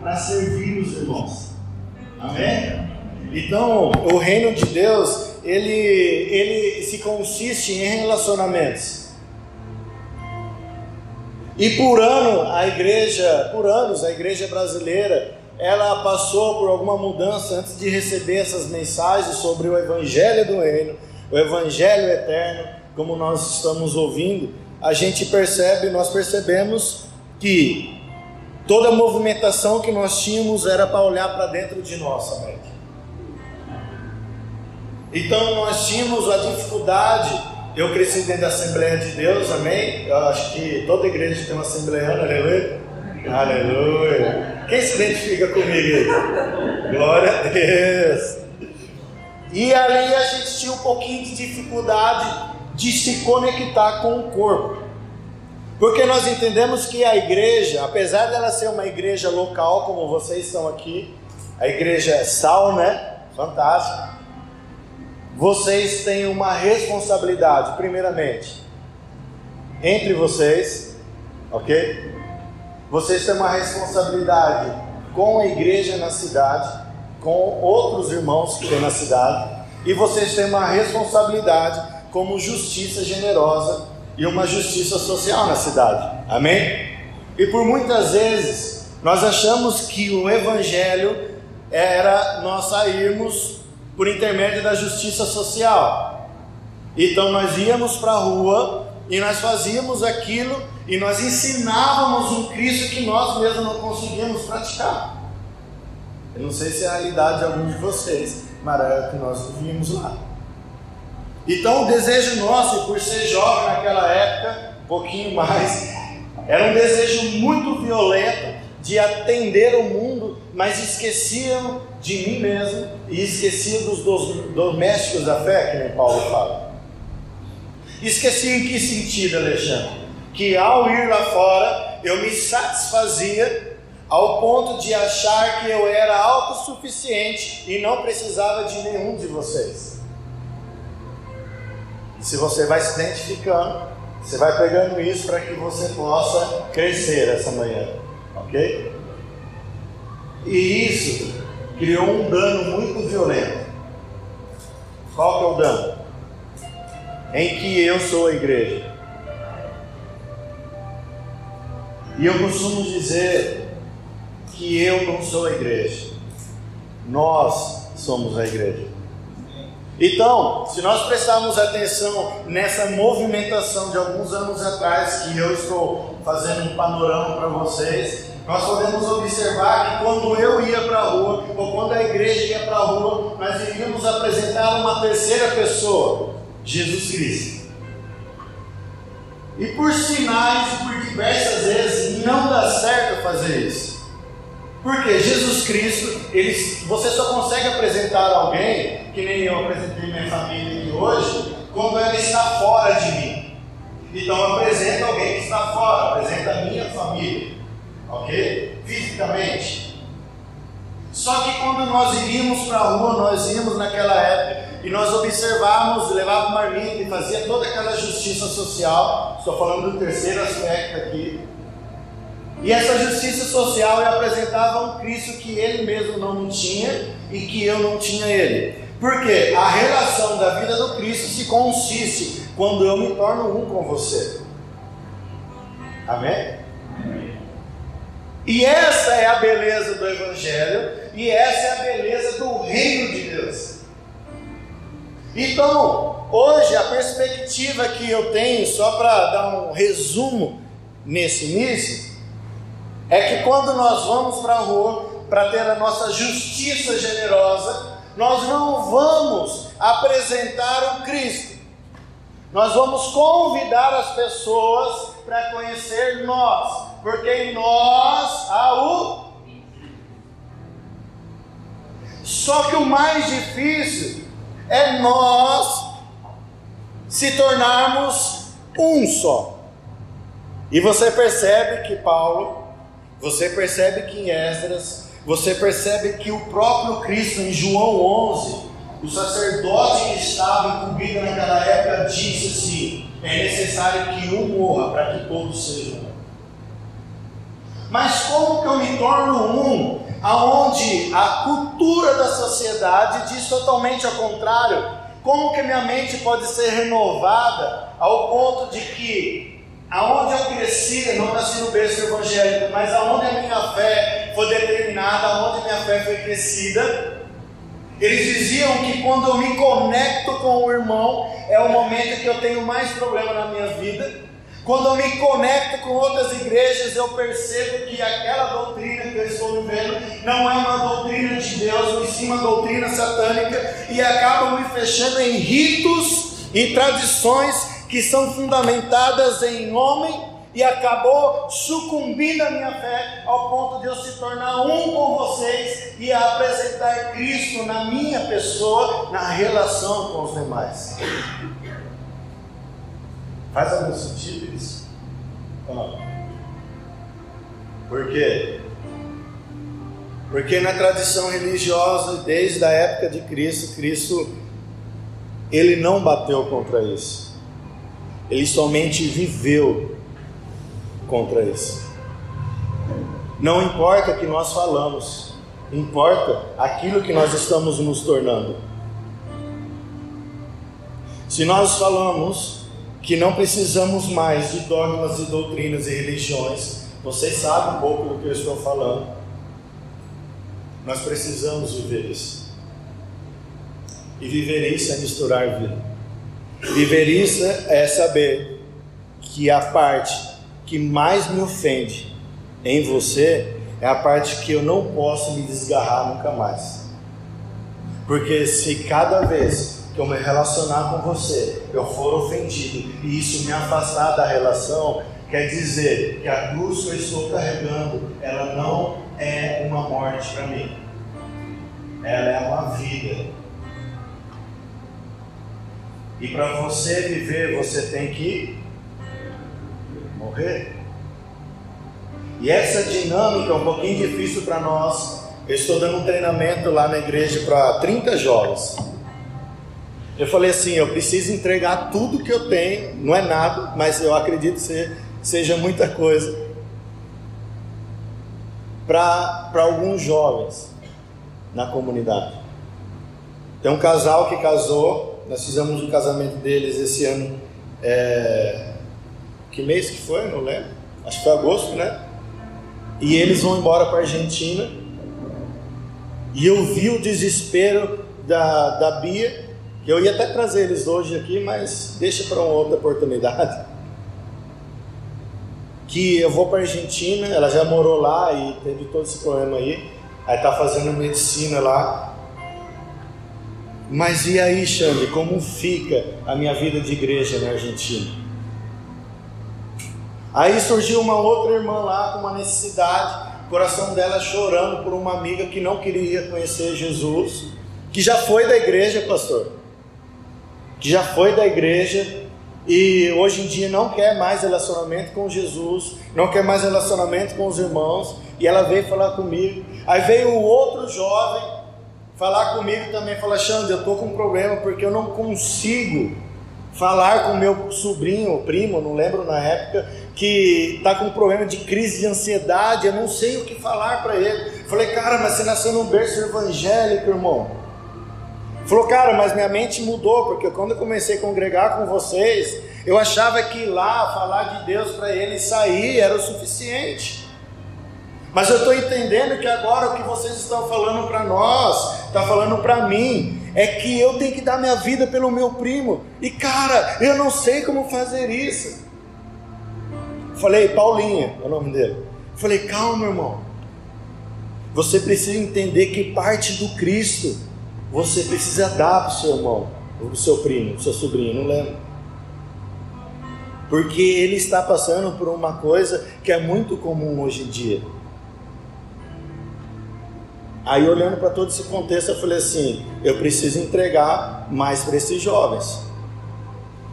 para servir os irmãos. Amém? Então, o reino de Deus, ele, ele se consiste em relacionamentos. E por ano, a igreja, por anos, a igreja brasileira, ela passou por alguma mudança antes de receber essas mensagens sobre o evangelho do reino, o evangelho eterno, como nós estamos ouvindo, a gente percebe, nós percebemos que toda movimentação que nós tínhamos era para olhar para dentro de nós somente. Então nós tínhamos a dificuldade. Eu cresci dentro da Assembleia de Deus, amém? Eu acho que toda igreja tem uma assembleiana, aleluia. Aleluia. Quem se identifica comigo aí? Glória a Deus. E ali a gente tinha um pouquinho de dificuldade de se conectar com o corpo. Porque nós entendemos que a igreja, apesar dela ser uma igreja local, como vocês estão aqui, a igreja é sal, né? Fantástico. Vocês têm uma responsabilidade, primeiramente, entre vocês, ok? Vocês têm uma responsabilidade com a igreja na cidade, com outros irmãos que tem na cidade, e vocês têm uma responsabilidade como justiça generosa e uma justiça social na cidade. Amém? E por muitas vezes nós achamos que o evangelho era nós sairmos por intermédio da justiça social. Então nós íamos para a rua e nós fazíamos aquilo e nós ensinávamos um Cristo que nós mesmos não conseguíamos praticar. Eu não sei se é a realidade de alguns de vocês, mas era o que nós vimos lá. Então o desejo nosso, por ser jovem naquela época, um pouquinho mais, era um desejo muito violento de atender o mundo, mas esqueciam de mim mesmo e esqueciam dos, dos domésticos da fé, que nem Paulo fala. Esqueci em que sentido, Alexandre? Que ao ir lá fora eu me satisfazia ao ponto de achar que eu era autossuficiente e não precisava de nenhum de vocês. Se você vai se identificando, você vai pegando isso para que você possa crescer essa manhã, ok? E isso criou um dano muito violento. Qual que é o dano? Em que eu sou a igreja. E eu costumo dizer que eu não sou a igreja. Nós somos a igreja. Então, se nós prestarmos atenção nessa movimentação de alguns anos atrás, que eu estou fazendo um panorama para vocês, nós podemos observar que quando eu ia para a rua, ou quando a igreja ia para a rua, nós iríamos apresentar uma terceira pessoa, Jesus Cristo. E por sinais por diversas vezes não dá certo fazer isso. Porque Jesus Cristo, ele, você só consegue apresentar alguém, que nem eu apresentei minha família aqui hoje, quando ela está fora de mim. Então apresenta alguém que está fora, apresenta a minha família, ok? Fisicamente. Só que quando nós iríamos para a rua, nós íamos naquela época e nós observávamos, levávamos marmita e fazia toda aquela justiça social. Estou falando do terceiro aspecto aqui e essa justiça social apresentava um Cristo que ele mesmo não tinha e que eu não tinha ele. Porque a relação da vida do Cristo se consiste quando eu me torno um com você. Amém? E essa é a beleza do Evangelho, e essa é a beleza do reino de Deus. Então, hoje a perspectiva que eu tenho, só para dar um resumo nesse início, é que quando nós vamos para a rua para ter a nossa justiça generosa, nós não vamos apresentar o Cristo. Nós vamos convidar as pessoas para conhecer nós, porque em nós há o. Só que o mais difícil é nós se tornarmos um só. E você percebe que Paulo você percebe que em Esdras, você percebe que o próprio Cristo, em João 11, o sacerdote que estava incumbido naquela época disse assim: é necessário que um morra para que todos sejam. Mas como que eu me torno um aonde a cultura da sociedade diz totalmente ao contrário? Como que minha mente pode ser renovada ao ponto de que aonde eu cresci, não nasci no berço evangélico, mas aonde a minha fé foi determinada, aonde minha fé foi crescida, eles diziam que quando eu me conecto com o irmão, é o momento que eu tenho mais problema na minha vida. Quando eu me conecto com outras igrejas, eu percebo que aquela doutrina que eu estou vivendo não é uma doutrina de Deus, mas sim uma doutrina satânica, e acabam me fechando em ritos e tradições que são fundamentadas em homem e acabou sucumbindo a minha fé ao ponto de eu se tornar um com vocês e apresentar Cristo na minha pessoa, na relação com os demais. Faz algum sentido isso? Por quê? Porque na tradição religiosa, desde a época de Cristo, Cristo ele não bateu contra isso. Ele somente viveu contra isso. Não importa o que nós falamos, importa aquilo que nós estamos nos tornando. Se nós falamos que não precisamos mais de dogmas e doutrinas e religiões, vocês sabem um pouco do que eu estou falando. Nós precisamos viver isso. E viver isso é misturar vida. Viver isso é saber que a parte que mais me ofende em você é a parte que eu não posso me desgarrar nunca mais. Porque se cada vez que eu me relacionar com você, eu for ofendido e isso me afastar da relação, quer dizer que a cruz que eu estou carregando, ela não é uma morte para mim. Ela é uma vida. E para você viver, você tem que morrer. E essa dinâmica é um pouquinho difícil para nós. Eu estou dando um treinamento lá na igreja para 30 jovens. Eu falei assim: eu preciso entregar tudo que eu tenho, não é nada, mas eu acredito que seja muita coisa, para alguns jovens na comunidade. Tem um casal que casou, nós fizemos o casamento deles esse ano. É, que mês que foi? Não lembro. Acho que foi agosto, né? E eles vão embora para Argentina. E eu vi o desespero da, da Bia, que eu ia até trazer eles hoje aqui, mas deixa para uma outra oportunidade. Que eu vou para Argentina, ela já morou lá e teve todo esse problema aí. Aí tá fazendo medicina lá. Mas e aí, Xande, como fica a minha vida de igreja na Argentina? Aí surgiu uma outra irmã lá com uma necessidade, coração dela chorando por uma amiga que não queria conhecer Jesus, que já foi da igreja, pastor, que já foi da igreja e hoje em dia não quer mais relacionamento com Jesus, não quer mais relacionamento com os irmãos, e ela veio falar comigo. Aí veio o outro jovem falar comigo também, falar: Xande, eu estou com um problema porque eu não consigo falar com meu sobrinho, primo, não lembro na época, que está com um problema de crise de ansiedade, eu não sei o que falar para ele. Falei, cara, mas você nasceu num berço evangélico, irmão. Falou, cara, mas minha mente mudou, porque quando eu comecei a congregar com vocês, eu achava que lá falar de Deus para ele sair era o suficiente. Mas eu estou entendendo que agora o que vocês estão falando para nós, está falando para mim, é que eu tenho que dar minha vida pelo meu primo. E cara, eu não sei como fazer isso. Falei, Paulinha, é o nome dele. Falei, calma, irmão. Você precisa entender que parte do Cristo você precisa dar para o seu irmão, o seu primo, o seu sobrinho, não lembro. Porque ele está passando por uma coisa que é muito comum hoje em dia. Aí olhando para todo esse contexto, eu falei assim: eu preciso entregar mais para esses jovens.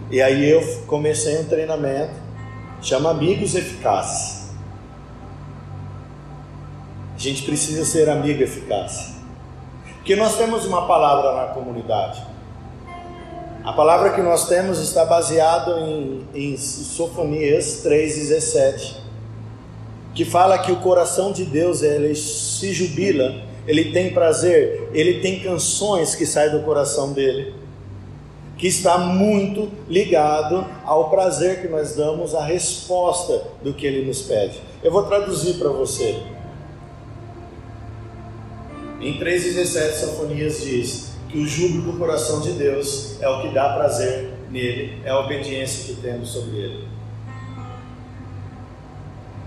E aí eu comecei um treinamento, chama Amigos Eficazes. A gente precisa ser amigo eficaz. Porque nós temos uma palavra na comunidade. A palavra que nós temos está baseada em, em Sofonias 3,17 que fala que o coração de Deus ele se jubila, ele tem prazer, ele tem canções que saem do coração dele, que está muito ligado ao prazer que nós damos à resposta do que ele nos pede. Eu vou traduzir para você. Em 3,17 Sofonias diz que o júbilo do coração de Deus é o que dá prazer nele, é a obediência que temos sobre ele.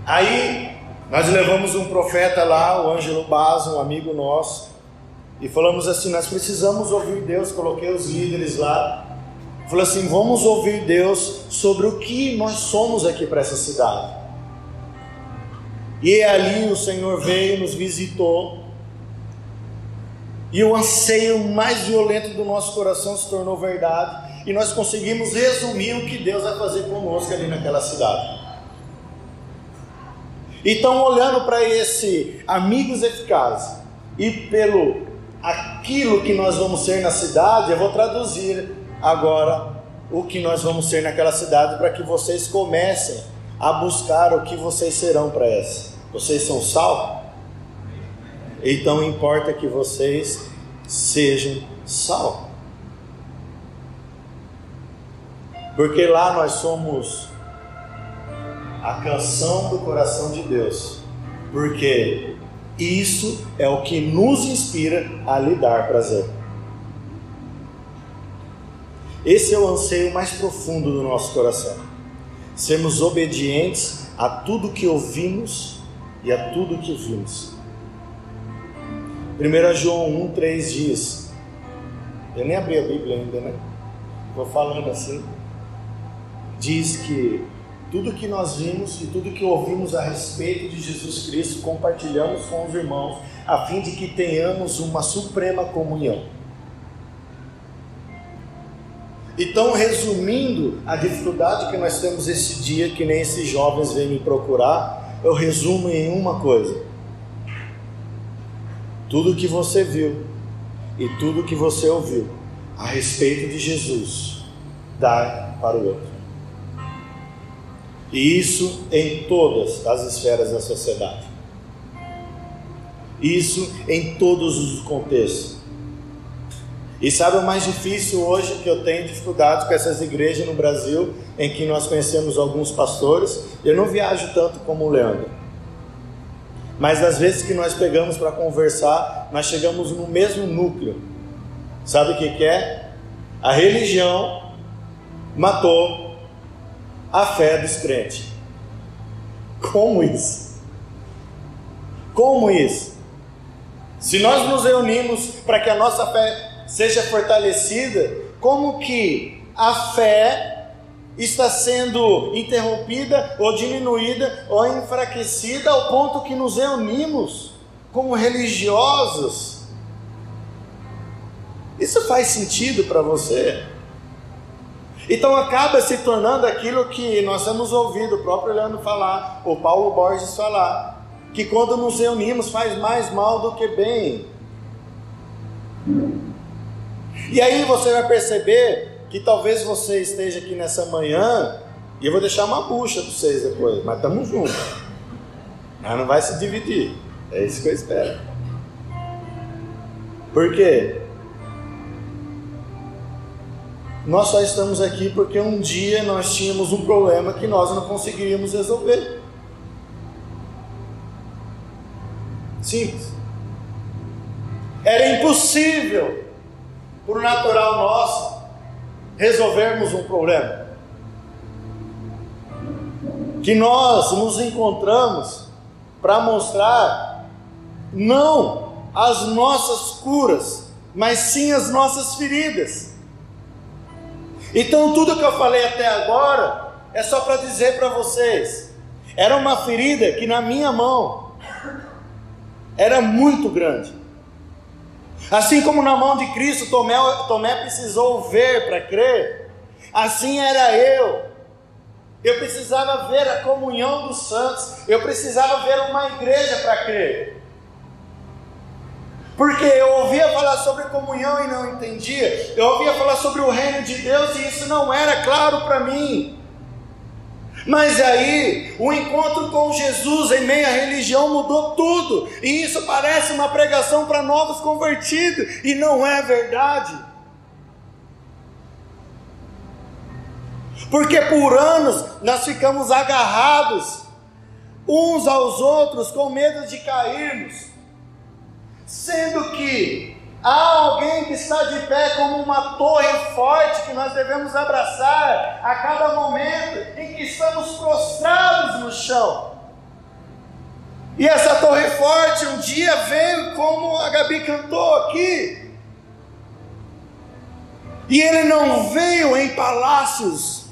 Aí nós levamos um profeta lá, o Ângelo Basso, um amigo nosso, e falamos assim: nós precisamos ouvir Deus. Coloquei os líderes lá. Falei assim: vamos ouvir Deus sobre o que nós somos aqui para essa cidade. E ali o Senhor veio, nos visitou e o anseio mais violento do nosso coração se tornou verdade. E nós conseguimos resumir o que Deus vai fazer conosco ali naquela cidade. Então, olhando para esse amigos eficazes e pelo aquilo que nós vamos ser na cidade, eu vou traduzir agora o que nós vamos ser naquela cidade para que vocês comecem a buscar o que vocês serão para essa. Vocês são sal? Então importa que vocês sejam sal. Porque lá nós somos a canção do coração de Deus. Porque isso é o que nos inspira a lhe dar prazer. Esse é o anseio mais profundo do nosso coração. Sermos obedientes a tudo que ouvimos e a tudo que vimos. 1 João 1,3 diz: Eu nem abri a Bíblia ainda, né? Vou falando assim. Diz que tudo que nós vimos e tudo que ouvimos a respeito de Jesus Cristo compartilhamos com os irmãos, a fim de que tenhamos uma suprema comunhão. Então, resumindo a dificuldade que nós temos esse dia, que nem esses jovens vêm me procurar, eu resumo em uma coisa tudo que você viu e tudo que você ouviu a respeito de Jesus, dá para o outro. E isso em todas as esferas da sociedade. Isso em todos os contextos. E sabe o mais difícil hoje que eu tenho dificuldade com essas igrejas no Brasil, em que nós conhecemos alguns pastores? Eu não viajo tanto como o Leandro. Mas das vezes que nós pegamos para conversar, nós chegamos no mesmo núcleo. Sabe o que, que é? A religião matou a fé dos crentes. Como isso? Como isso? Se nós nos reunimos para que a nossa fé seja fortalecida, como que a fé está sendo interrompida ou diminuída ou enfraquecida ao ponto que nos reunimos como religiosos. Isso faz sentido para você? Então acaba se tornando aquilo que nós temos ouvido o próprio Leandro falar, o Paulo Borges falar, que quando nos reunimos faz mais mal do que bem. E aí você vai perceber que talvez você esteja aqui nessa manhã e eu vou deixar uma bucha para vocês depois, mas estamos juntos. Mas não vai se dividir. É isso que eu espero. Por quê? Nós só estamos aqui porque um dia nós tínhamos um problema que nós não conseguiríamos resolver. Simples. Era impossível, por natural nosso, resolvermos um problema. Que nós nos encontramos para mostrar não as nossas curas, mas sim as nossas feridas. Então, tudo que eu falei até agora é só para dizer para vocês: era uma ferida que na minha mão era muito grande. Assim como na mão de Cristo Tomé, Tomé precisou ver para crer, assim era eu. Eu precisava ver a comunhão dos santos, eu precisava ver uma igreja para crer. Porque eu ouvia falar sobre comunhão e não entendia, eu ouvia falar sobre o reino de Deus e isso não era claro para mim. Mas aí, o encontro com Jesus em meio à religião mudou tudo, e isso parece uma pregação para novos convertidos, e não é verdade. Porque por anos nós ficamos agarrados uns aos outros com medo de cairmos, sendo que há alguém que está de pé como uma torre forte que nós devemos abraçar a cada momento em que estamos prostrados no chão. E essa torre forte um dia veio como a Gabi cantou aqui. E ele não veio em palácios,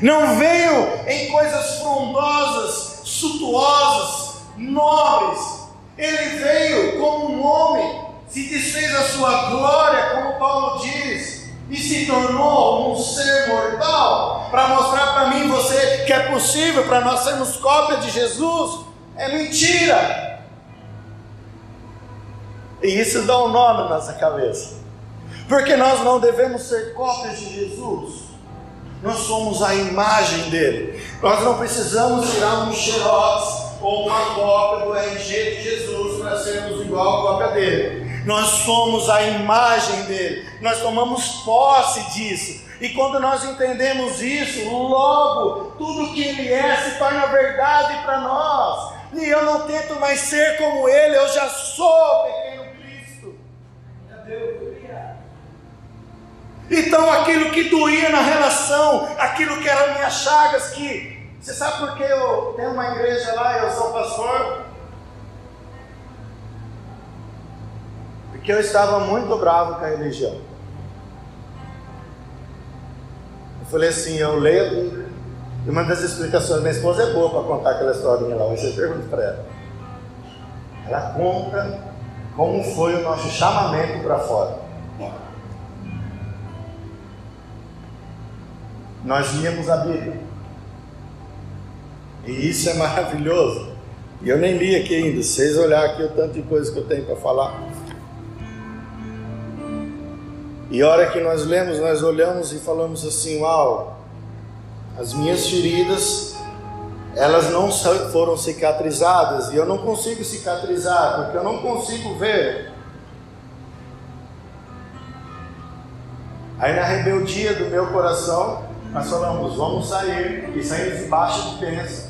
não veio em coisas frondosas, suntuosas, nobres. Ele veio como um homem, se desfez a sua glória, como Paulo diz, e se tornou um ser mortal, para mostrar para mim e você que é possível para nós sermos cópia de Jesus. É mentira. E isso dá um nó na nossa cabeça. Porque nós não devemos ser cópias de Jesus. Nós somos a imagem dele. Nós não precisamos tirar um xerox ou uma cópia do RG de Jesus para sermos igual a cópia dele. Nós somos a imagem dele. Nós tomamos posse disso. E quando nós entendemos isso, logo tudo que ele é se torna verdade para nós. E eu não tento mais ser como ele, eu já sou pequeno Cristo. Então aquilo que doía na relação, aquilo que eram minhas chagas, que você sabe por que eu tenho uma igreja lá e eu sou pastor? Porque eu estava muito bravo com a religião. Eu falei assim, eu leio e uma das explicações, minha esposa é boa para contar aquela historinha lá, você pergunta para ela. Ela conta como foi o nosso chamamento para fora. Nós líamos a Bíblia. E isso é maravilhoso. E eu nem li aqui ainda. Vocês olharem aqui o tanto de coisa que eu tenho para falar. E a hora que nós lemos, nós olhamos e falamos assim: Uau, as minhas feridas, elas não foram cicatrizadas. E eu não consigo cicatrizar, porque eu não consigo ver. Aí na rebeldia do meu coração, nós falamos, vamos sair. E saímos embaixo de pensa.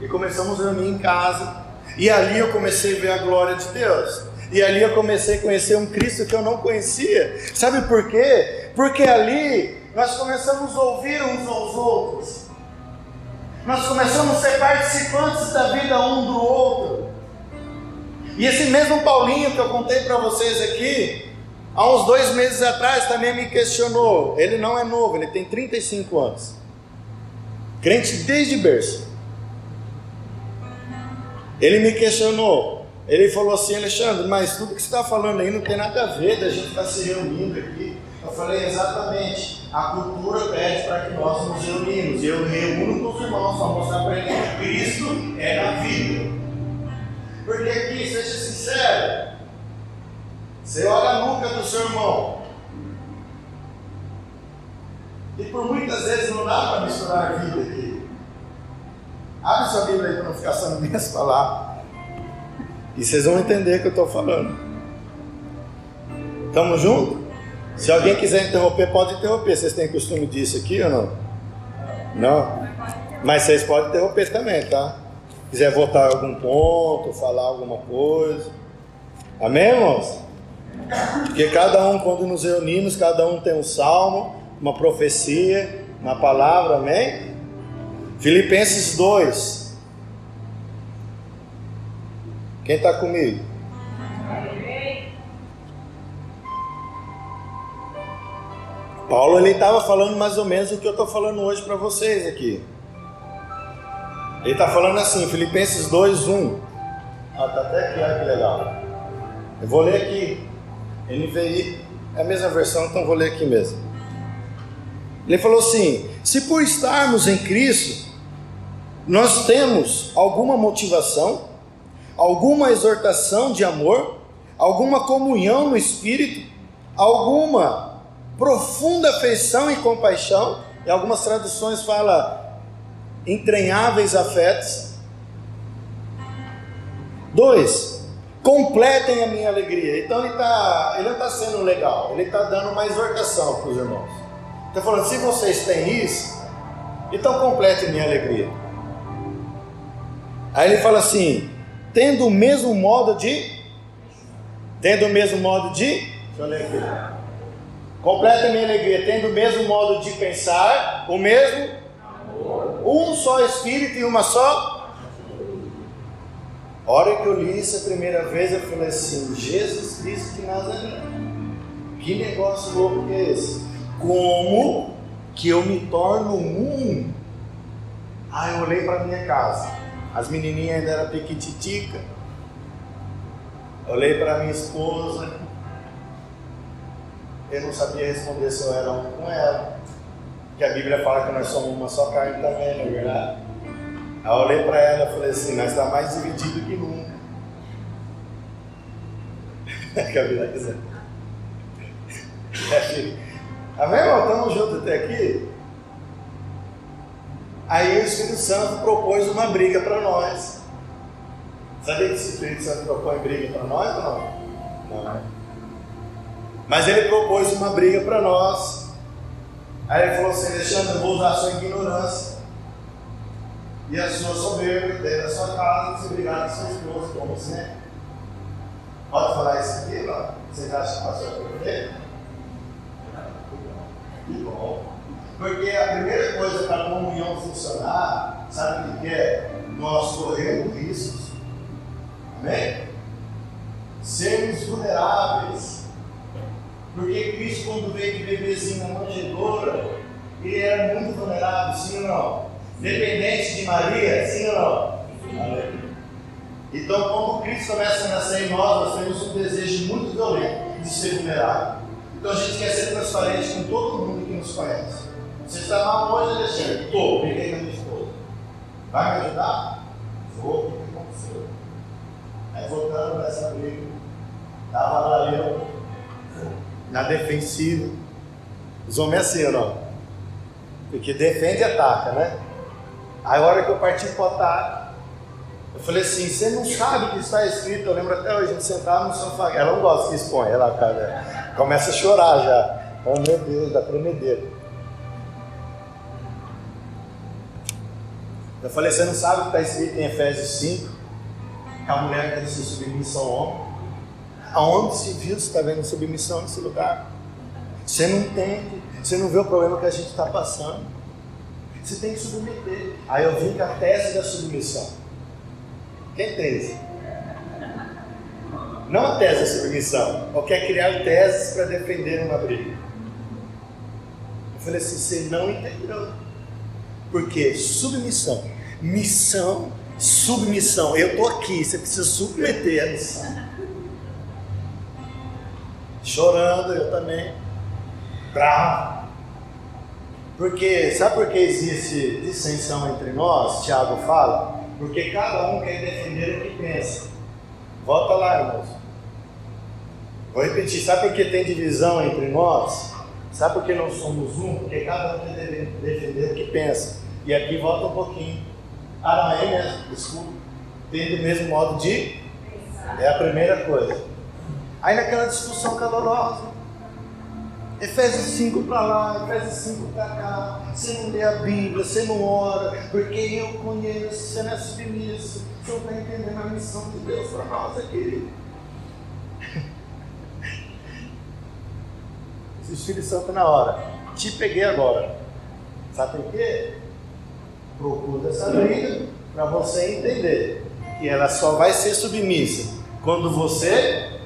E começamos a reunir em casa. E ali eu comecei a ver a glória de Deus. E ali eu comecei a conhecer um Cristo que eu não conhecia. Sabe por quê? Porque ali nós começamos a ouvir uns aos outros. Nós começamos a ser participantes da vida um do outro. E esse mesmo Paulinho que eu contei para vocês aqui, há uns dois meses atrás também me questionou. Ele não é novo, ele tem 35 anos. Crente desde berço. Ele me questionou. Ele falou assim, Alexandre, mas tudo que você está falando aí não tem nada a ver da gente estar tá se reunindo aqui. Eu falei, exatamente. A cultura pede para que nós nos reunimos. Eu reúno com os irmãos para mostrar para eles que Cristo é na vida. Porque aqui, seja sincero, você olha a nuca do seu irmão. E por muitas vezes não dá para misturar a vida aqui. Abre sua Bíblia aí para não ficar nas minhas palavras. E vocês vão entender o que eu estou falando. Estamos juntos? Se alguém quiser interromper, pode interromper. Vocês têm costume disso aqui ou não? Não? Mas vocês podem interromper também, tá? Quiser votar algum ponto, falar alguma coisa. Amém, irmãos? Porque cada um, quando nos reunimos, cada um tem um salmo, uma profecia, uma palavra, amém? Filipenses 2. Quem está comigo? Paulo ele estava falando mais ou menos o que eu estou falando hoje para vocês aqui. Ele está falando assim, Filipenses 2, 1. Ah, tá até aqui, olha que legal. Eu vou ler aqui. NVI é a mesma versão, então vou ler aqui mesmo. Ele falou assim: se por estarmos em Cristo, nós temos alguma motivação, alguma exortação de amor, alguma comunhão no Espírito, alguma profunda afeição e compaixão, Em algumas traduções fala entranháveis afetos. Dois, completem a minha alegria. Então ele, tá, ele não está sendo legal, ele está dando uma exortação para os irmãos. Está falando, se vocês têm isso, então completem a minha alegria. Aí ele fala assim, tendo o mesmo modo de. Tendo o mesmo modo de. Deixa. Completa minha alegria, tendo o mesmo modo de pensar, o mesmo. Um só Espírito e uma só. A hora que eu li isso a primeira vez, eu falei assim: Jesus Cristo de Nazaré. Que negócio louco que é esse? Como que eu me torno um? Ah, eu olhei para minha casa. As menininhas ainda eram pequititica. Olhei para minha esposa. Eu não sabia responder se eu era um com ela. Porque a Bíblia fala que nós somos uma só carne também, não é verdade? Aí eu olhei para ela e falei assim, nós estamos tá mais divididos que nunca. que a Bíblia quiser. Amém, irmão? Estamos juntos até aqui? Aí o Espírito Santo propôs uma briga para nós. Sabia que o Espírito Santo propõe briga para nós ou não? Não. Mas ele propôs uma briga para nós. Aí ele falou assim: Alexandre, eu vou usar a sua ignorância e a sua soberba dentro da sua casa e brigar com sua esposa, como sempre. Pode falar isso aqui, não? Vocês acham que passou por quê? Que bom. Porque a primeira coisa para a comunhão funcionar, sabe o que é? Nós corremos riscos. Amém? Sermos vulneráveis. Porque Cristo, quando veio de bebezinho na manjedoura, ele era muito vulnerável, sim ou não? Dependente de Maria, sim ou não? Então, quando Cristo começa a nascer em nós, nós temos um desejo muito violento de ser vulnerável. Então, a gente quer ser transparente com todo mundo que nos conhece. Você está mal hoje, Alexandre? Estou, briguei com a minha esposa. Vai me ajudar? Vou, o que aconteceu? Aí voltando nessa briga, estava lá eu, na defensiva. Os homens assim, não? Porque defende e ataca, né? Aí a hora que eu parti para o ataque, eu falei assim, você não sabe o que está escrito, eu lembro até hoje, a gente sentava no sofá, ela não gosta que expõe, ela cara, começa a chorar já. Oh meu Deus, da tremedeira. Eu falei, você não sabe o que está escrito em Efésios 5? Que a mulher deve ser submissa ao homem. Aonde se viu, você está vendo submissão nesse lugar? Você não entende, você não vê o problema que a gente está passando. Você tem que submeter. Aí eu vim com a tese da submissão. Quem isso? Não a tese da submissão, ou quer criar teses para defender uma briga. Eu falei assim: você não entendeu. Porque submissão, missão, submissão. Eu estou aqui, você precisa submeter a missão. Chorando, eu também. Bravo. Porque, sabe por que existe dissensão entre nós? Tiago fala. Porque cada um quer defender o que pensa. Volta lá, irmãos. Vou repetir, sabe por que tem divisão entre nós? Sabe por que não somos um? Porque cada um quer defender o que pensa. E aqui volta um pouquinho. Ah, não, é mesmo, desculpa. Tem do mesmo modo de. É a primeira coisa. Aí naquela discussão calorosa. Efésios 5 para lá, Efésios 5 para cá. Você não lê a Bíblia, você não ora, porque eu conheço, você não é submisso. Você não está entendendo a missão de Deus para nós aqui. Esse Espírito Santo na hora. Te peguei agora. Sabe por quê? Procura essa briga para você entender que ela só vai ser submissa quando você.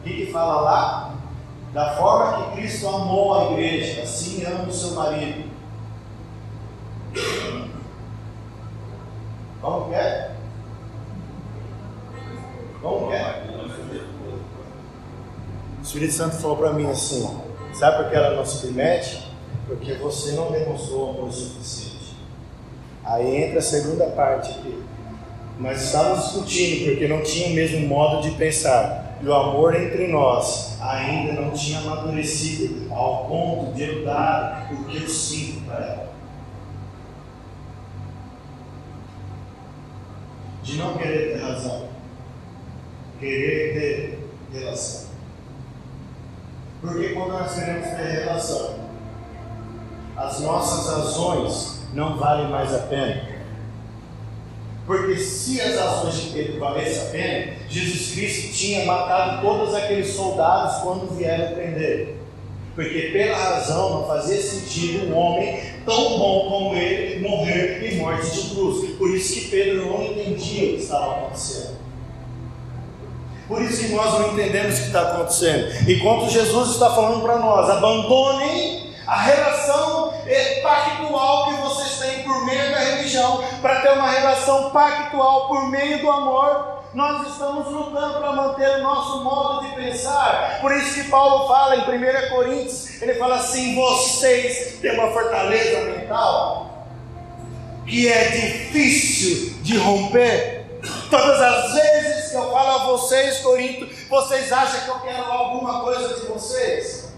O que fala lá? Da forma que Cristo amou a igreja, assim ama o seu marido. Como que é? Como que é? O Espírito Santo falou para mim assim: sabe por que ela não submete? Porque você não demonstrou amor suficiente. Aí entra a segunda parte aqui. Nós estávamos discutindo porque não tinha o mesmo modo de pensar. e o amor entre nós ainda não tinha amadurecido ao ponto de eu dar o que eu sinto para ela. De não querer ter razão, querer ter relação. Porque quando nós queremos ter relação, as nossas razões não valem mais a pena. Porque se as ações de Pedro valessem a pena, Jesus Cristo tinha matado todos aqueles soldados quando vieram prender. Porque pela razão não fazia sentido um homem tão bom como ele morrer em morte de cruz. Por isso que Pedro não entendia o que estava acontecendo. Por isso que nós não entendemos o que está acontecendo. Enquanto Jesus está falando para nós, abandonem a relação pactual que vocês têm por meio da religião, para ter uma relação pactual por meio do amor. Nós estamos lutando para manter o nosso modo de pensar. Por isso que Paulo fala em 1 Coríntios, ele fala assim: vocês têm uma fortaleza mental que é difícil de romper. Todas as vezes que eu falo a vocês, Corinto, vocês acham que eu quero alguma coisa de vocês?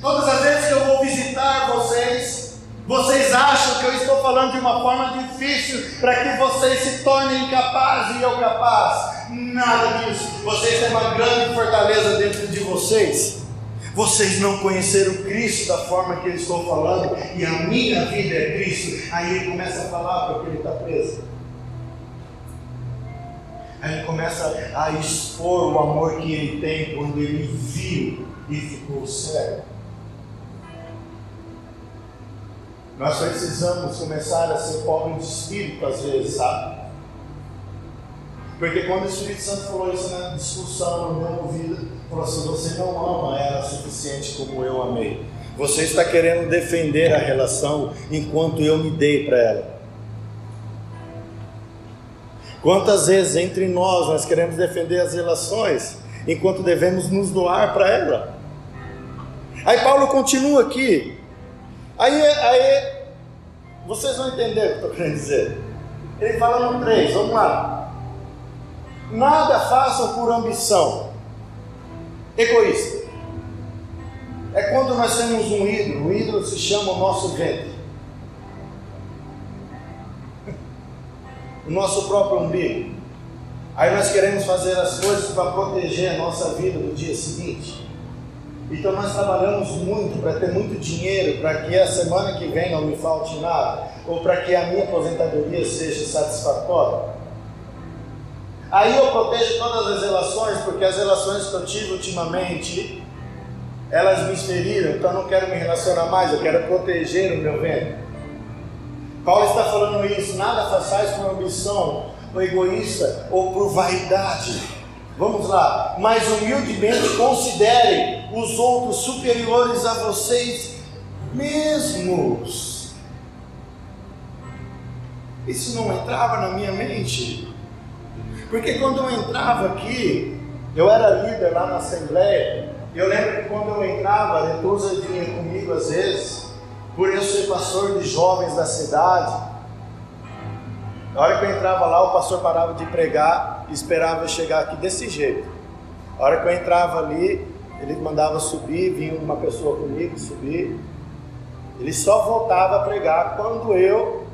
Todas as vezes que eu vou visitar vocês, vocês acham que eu estou falando de uma forma difícil para que vocês se tornem incapazes e eu capaz? Nada disso. Vocês têm uma grande fortaleza dentro de vocês. Vocês não conheceram Cristo da forma que eu estou falando, e a minha vida é Cristo. Aí ele começa a falar porque ele está preso. Aí ele começa a expor o amor que ele tem quando ele viu e ficou cego. Nós precisamos começar a ser pobre de espírito às vezes, sabe? Porque quando o Espírito Santo falou isso na discussão no meu ouvido, falou assim: você não ama ela suficiente como eu amei. Você está querendo defender a relação enquanto eu me dei para ela. Quantas vezes entre nós nós queremos defender as relações enquanto devemos nos doar para ela? Aí Paulo continua aqui. Aí, aí vocês vão entender o que eu estou querendo dizer. Ele fala no 3, vamos lá. Nada façam por ambição egoísta. É quando nós temos um ídolo, o ídolo se chama o nosso ventre. O nosso próprio umbigo. Aí nós queremos fazer as coisas para proteger a nossa vida no dia seguinte. Então nós trabalhamos muito para ter muito dinheiro, para que a semana que vem não me falte nada, ou para que a minha aposentadoria seja satisfatória. Aí eu protejo todas as relações, porque as relações que eu tive ultimamente, elas me feriram, então eu não quero me relacionar mais, eu quero proteger o meu ventre. Paulo está falando isso, nada façais por ambição, ou egoísta, ou por vaidade. Vamos lá, mas humildemente considerem os outros superiores a vocês mesmos. Isso não entrava na minha mente. Porque quando eu entrava aqui, eu era líder lá na Assembleia, eu lembro que quando eu entrava, a Letusa vinha comigo às vezes, por eu ser pastor de jovens da cidade. Na hora que eu entrava lá, o pastor parava de pregar e esperava eu chegar aqui desse jeito. Na hora que eu entrava ali, ele mandava subir, vinha uma pessoa comigo subir. Ele só voltava a pregar quando eu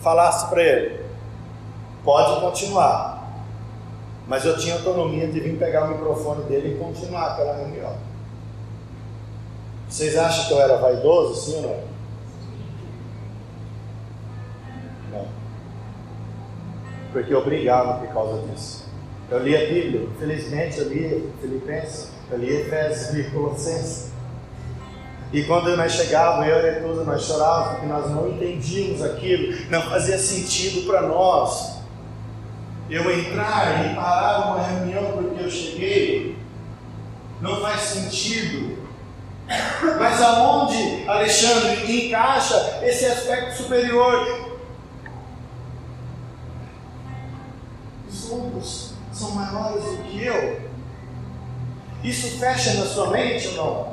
falasse para ele: pode continuar. Mas eu tinha autonomia de vir pegar o microfone dele e continuar aquela reunião. Vocês acham que eu era vaidoso, sim ou? Não. Porque eu brigava por causa disso. Eu li a Bíblia, infelizmente eu li Filipenses, eu li Efésios, li Colossenses. E quando nós chegávamos, eu e a nós chorávamos porque nós não entendíamos aquilo, não fazia sentido para nós eu entrar e parar uma reunião porque eu cheguei, não faz sentido. Mas aonde, Alexandre, encaixa esse aspecto superior? São maiores do que eu. Isso fecha na sua mente ou não?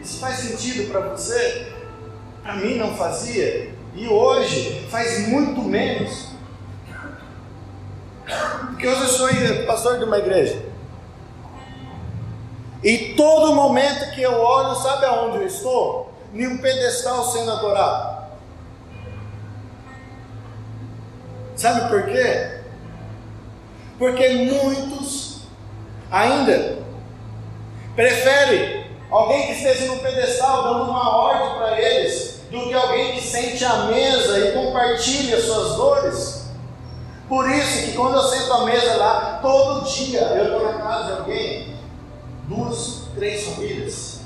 Isso faz sentido para você? Para mim não fazia. E hoje faz muito menos. Porque hoje eu sou pastor de uma igreja. E todo momento que eu olho, sabe aonde eu estou? Em um pedestal sendo adorado. Sabe por quê? Porque muitos ainda preferem alguém que esteja no pedestal dando uma ordem para eles, do que alguém que sente à mesa e compartilha suas dores. Por isso que quando eu sento à mesa lá, todo dia eu estou na casa de alguém, duas, três famílias,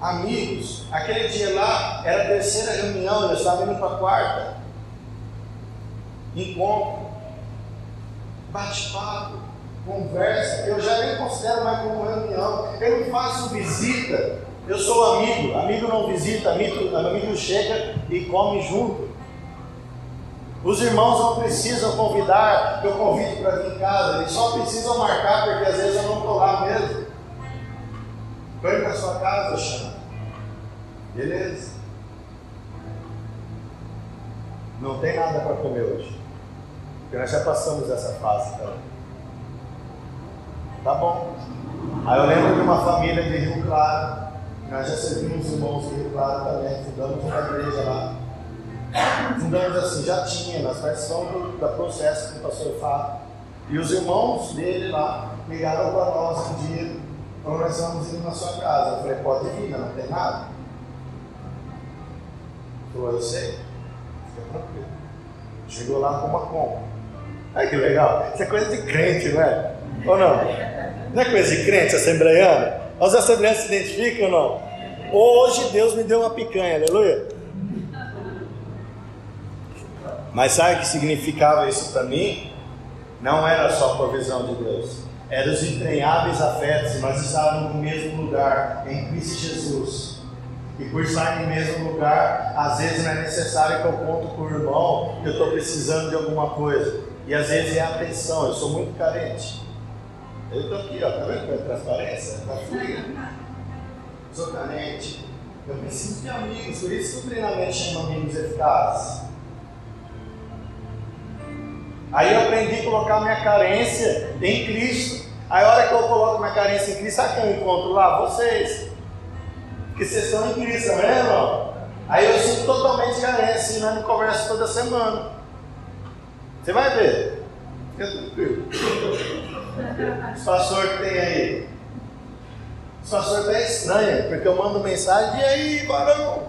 amigos. Aquele dia lá era a terceira reunião, eu estava indo para a quarta. Encontro, bate-papo, conversa. Eu já nem considero mais como reunião. Eu não faço visita. Eu sou amigo. Amigo não visita, amigo, amigo chega e come junto. Os irmãos não precisam convidar, eu convido para vir em casa, eles só precisam marcar, porque às vezes eu não estou lá mesmo. Vem para sua casa, chama. Beleza? Não tem nada para comer hoje. Porque nós já passamos essa fase também. Tá bom. Aí eu lembro de uma família de Rio Claro. Nós já servimos irmãos de Rio Claro também, fundamos uma igreja lá. Fundamos assim, já tinha, nós participamos do, do processo com o Fábio. E os irmãos dele lá ligaram para nós um dia, quando nós ir na sua casa. Eu falei, pode vir, não tem nada. Ele falou, eu sei, fica tranquilo. Chegou lá com uma compra. Olha que legal, isso é coisa de crente, não é? Ou não? Não é coisa de crente assembleiano? Os assembleianos se identificam ou não? Hoje Deus me deu uma picanha, aleluia. Mas sabe o que significava isso para mim? Não era só a provisão de Deus, eram os entranháveis afetos. Nós estávamos no mesmo lugar, em Cristo Jesus. E por estar no mesmo lugar, às vezes não é necessário que eu conto com o irmão que eu estou precisando de alguma coisa. E às vezes é a atenção, eu sou muito carente. Eu estou aqui, ó, tá vendo a transparência? Está fria. Sou carente. Eu preciso de amigos, por isso que o treinamento chama amigos eficazes. Aí eu aprendi a colocar minha carência em Cristo. Aí a hora que eu coloco minha carência em Cristo, sabe quem eu encontro lá? Vocês. Porque vocês estão em Cristo, é, irmão? Aí eu sinto totalmente carência e nós não conversa toda semana. Você vai ver. Fica tranquilo. Os pastores que tem aí. Os pastores é estranho, porque eu mando mensagem, e aí, varão?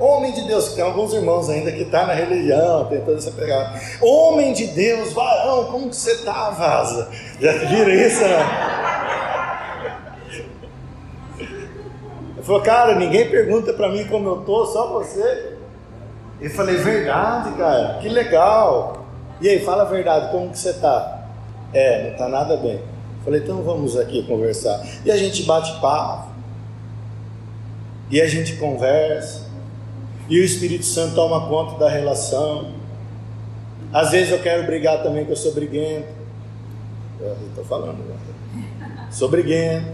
Homem de Deus, tem alguns irmãos ainda que estão tá na religião, tentando se pegar. Homem de Deus, varão, como que você está, vaza? Já viram isso, né? Eu falei, cara, ninguém pergunta para mim como eu tô, só você. Eu falei, verdade, cara, que legal. E aí, fala a verdade, como que você está? É, não está nada bem. Eu falei, então vamos aqui conversar. E a gente bate papo. E a gente conversa e o Espírito Santo toma conta da relação. Às vezes eu quero brigar também que eu sou briguento. Estou falando, né? sou briguento.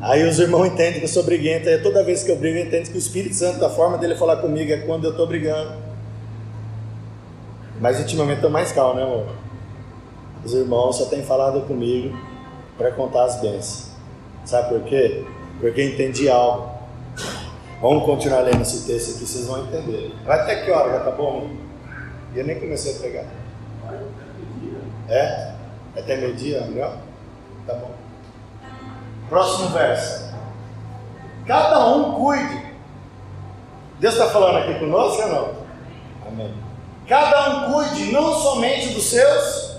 Aí os irmãos entendem que eu sou briguento. Aí toda vez que eu brigo, entendo que o Espírito Santo, a forma dele falar comigo é quando eu estou brigando. Mas ultimamente estou mais calmo, né, amor? Os irmãos só têm falado comigo para contar as bênçãos. Sabe por quê? Porque entendi algo. Vamos continuar lendo esse texto aqui, vocês vão entender. Vai até que hora? Já tá bom? E eu nem comecei a pregar. É? Até meio-dia, melhor? Tá bom. Próximo verso. Cada um cuide. Deus está falando aqui conosco ou não? Amém. Cada um cuide não somente dos seus.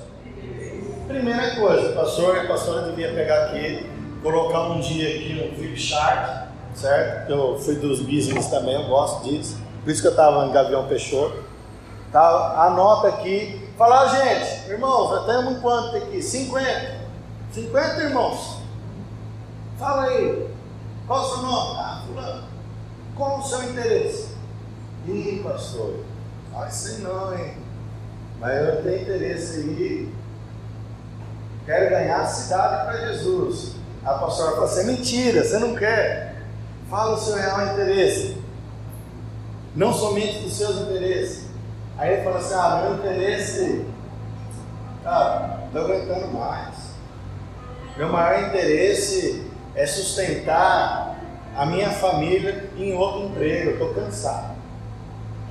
Primeira coisa, pastor a pastora devia pegar aqui, colocar um dia aqui no flip chart certo? Eu fui dos business também, eu gosto disso. Por isso que eu estava em Gavião Peixoto. Tá, anota aqui. Fala, gente, irmãos, nós temos quanto aqui? 50. 50 irmãos. Fala aí. Qual o seu nome? Ah, fulano. Qual o seu interesse? Ih, pastor. Ah, sei não, hein? Mas eu tenho interesse aí. Quero ganhar a cidade para Jesus. A pastora fala assim: mentira, você não quer. Fala o seu real interesse. Não somente dos seus interesses. Aí ele fala assim: ah, meu interesse, cara, estou aguentando mais. Meu maior interesse é sustentar a minha família em outro emprego, estou cansado.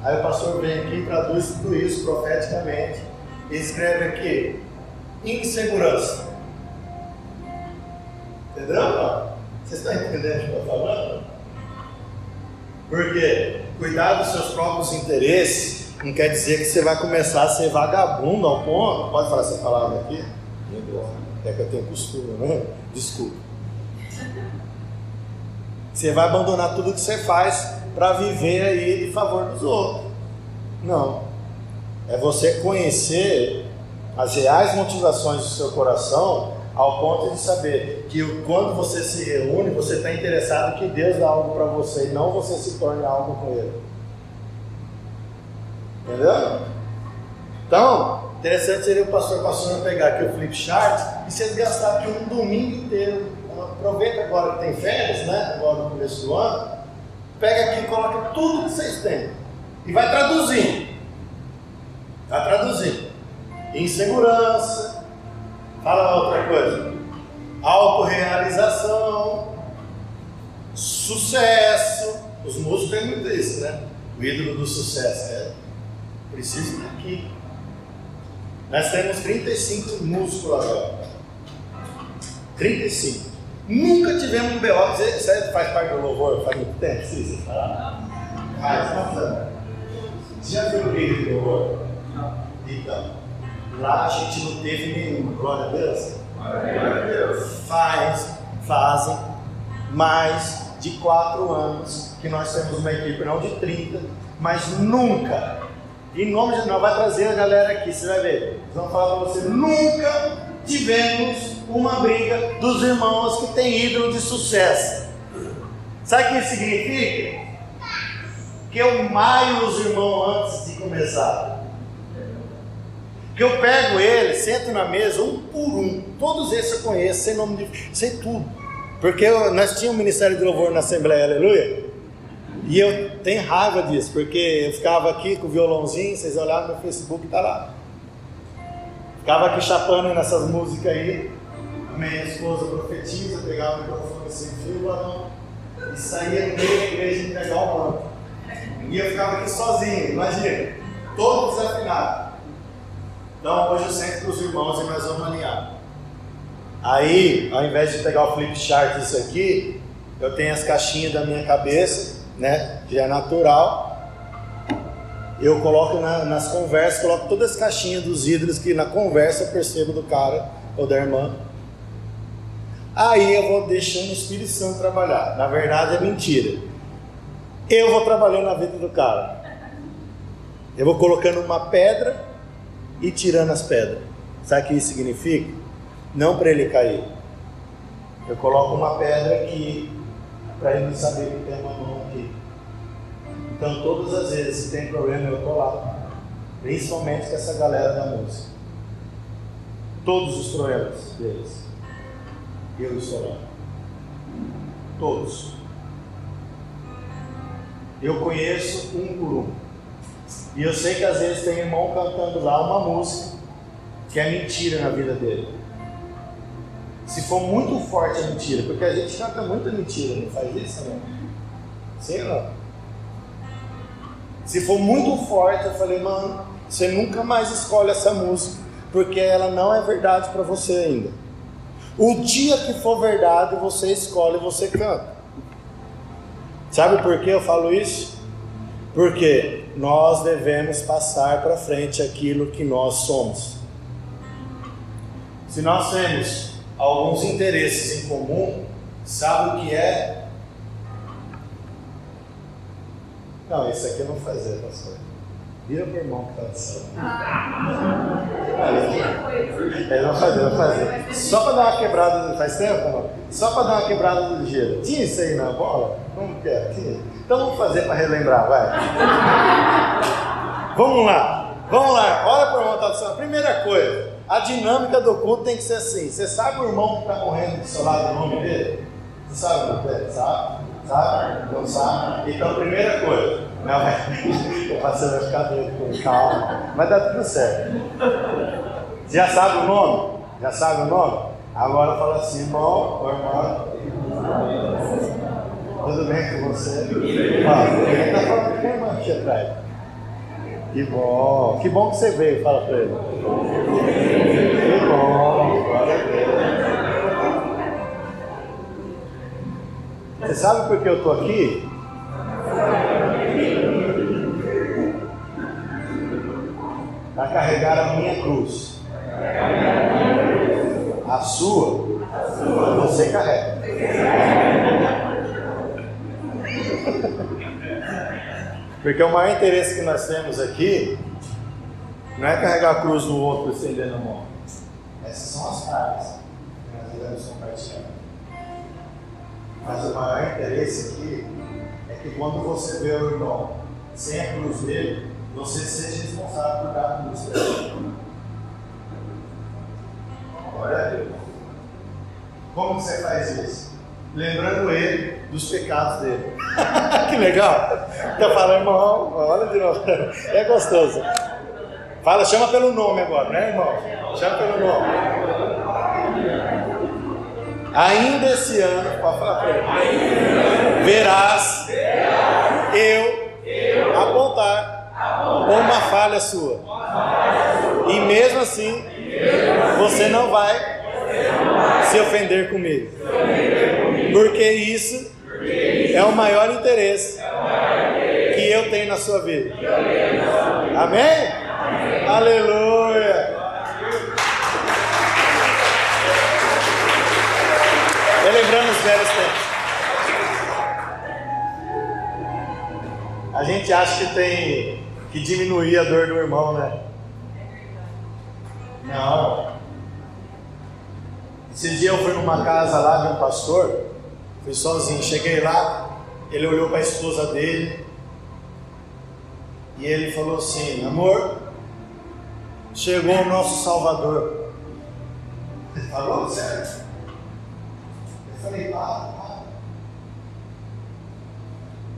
Aí o pastor vem aqui e traduz tudo isso profeticamente e escreve aqui: insegurança. Entendeu? Vocês estão entendendo o que eu estou falando? Porque cuidar dos seus próprios interesses não quer dizer que você vai começar a ser vagabundo ao ponto. Pode falar essa palavra aqui? É que eu tenho costume, né? Desculpa. Você vai abandonar tudo que você faz para viver aí de favor dos outros. Não. É você conhecer as reais motivações do seu coração ao ponto de saber que quando você se reúne, você está interessado que Deus dá algo para você e não você se torne algo com Ele. Entendeu? Então, interessante seria o pastor passando pegar aqui o flip chart e vocês gastar aqui um domingo inteiro. Aproveita agora que tem férias, né? Agora no começo do ano. Pega aqui e coloca tudo que vocês têm. E vai traduzindo. Vai traduzindo. Insegurança. Fala outra coisa. Autorrealização. Sucesso. Os músicos têm muito isso, né? O ídolo do sucesso. É Preciso estar aqui. Nós temos 35 músculos agora. 35. Nunca tivemos um BO. Você, você faz parte do louvor? Faz muito tempo? Sim, você fala. Faz, nossa. Você já viu o vídeo do louvor? Não. Então, lá a gente não teve nenhum. Glória a Deus. Glória a Deus. Faz, fazem mais de 4 anos que nós temos uma equipe, não de 30, mas nunca em nome de Deus, vai trazer a galera aqui, você vai ver. Eles vão falar para você: nunca tivemos uma briga dos irmãos que têm ídolo de sucesso. Sabe o que isso significa? Que eu maio os irmãos antes de começar. Que eu pego eles, sento na mesa, um por um. Todos esses eu conheço, sem nome de. sei tudo. Porque eu, nós tínhamos um ministério de louvor na Assembleia, aleluia. E eu tenho raiva disso, porque eu ficava aqui com o violãozinho, vocês olharam no Facebook, tá lá. Ficava aqui chapando nessas músicas aí. Minha esposa profetiza, pegava o microfone sem fio, não, e saía no meio da igreja e pegar o manto. E eu ficava aqui sozinho, imagina, todo desafinado. Então hoje eu sento com os irmãos e nós vamos alinhar. Aí, ao invés de pegar o flip chart isso aqui, eu tenho as caixinhas da minha cabeça né, que é natural. Eu coloco na, nas conversas, coloco todas as caixinhas dos ídolos que na conversa eu percebo do cara ou da irmã. Aí eu vou deixando o Espírito Santo trabalhar. Na verdade é mentira. Eu vou trabalhando na vida do cara. Eu vou colocando uma pedra e tirando as pedras. Sabe o que isso significa? Não para ele cair. Eu coloco uma pedra aqui para ele saber que tem uma mão aqui. Então, todas as vezes que tem problema, eu estou lá. Principalmente com essa galera da música. Todos os problemas deles. Eu estou lá. Todos. Eu conheço um por um. E eu sei que às vezes tem irmão cantando lá uma música que é mentira na vida dele. Se for muito forte a mentira, porque a gente canta muita mentira, não faz isso? Sim ou não? Se for muito forte, eu falei, mano, você nunca mais escolhe essa música, porque ela não é verdade para você ainda. O dia que for verdade, você escolhe e você canta. Sabe por que eu falo isso? Porque nós devemos passar para frente aquilo que nós somos. Se nós temos alguns interesses em comum, sabe o que é Não, isso aqui eu não fazia, pastor. Vira pro irmão que está do céu. Ah, ele não fazia, não fazia. Só para dar uma quebrada, faz tempo não? Só para dar uma quebrada do gelo. Tinha isso aí na bola? Como que é? Tinha. Então vamos fazer para relembrar, vai. Vamos lá, vamos lá. Olha para o irmão que está do céu. Primeira coisa, a dinâmica do culto tem que ser assim. Você sabe o irmão que está morrendo do seu lado, o nome dele? Você sabe o que é? Sabe? Sabe? Não sabe? Então, primeira coisa, não, o parceiro vai ficar doido calma, mas dá tudo certo. Já sabe o nome? Já sabe o nome? Agora fala assim, irmão, irmã. Tudo bem com você? Ele está falando com atrás. Que bom, que bom que você veio, fala para ele. Que bom, glória a Deus. Você sabe por que eu estou aqui? Carregar a minha cruz. A sua, você carrega. Porque o maior interesse que nós temos aqui não é carregar a cruz do outro e estender na mão. Essas são as cargas que nós devemos compartilhar. Mas o maior interesse aqui é que quando você vê o irmão sem a cruz dele, você seja responsável por dar cruz dele. Glória a Deus. Como você faz isso? Lembrando ele dos pecados dele. que legal! Então fala, irmão, olha de novo. É gostoso. Fala, chama pelo nome agora, né, irmão? Chama pelo nome. Ainda esse ano, pode falar para ele. Verás eu apontar uma falha sua. E mesmo assim, você não vai se ofender comigo. Porque isso é o maior interesse que eu tenho na sua vida. Amém? Aleluia. Relembrando os velhos tempos. A gente acha que tem que diminuir a dor do irmão, né? Não. Esse dia eu fui numa casa lá de um pastor, fui sozinho, cheguei lá, ele olhou para a esposa dele e ele falou assim: Amor, chegou o nosso Salvador. Falou sério? Eu falei: Para, para.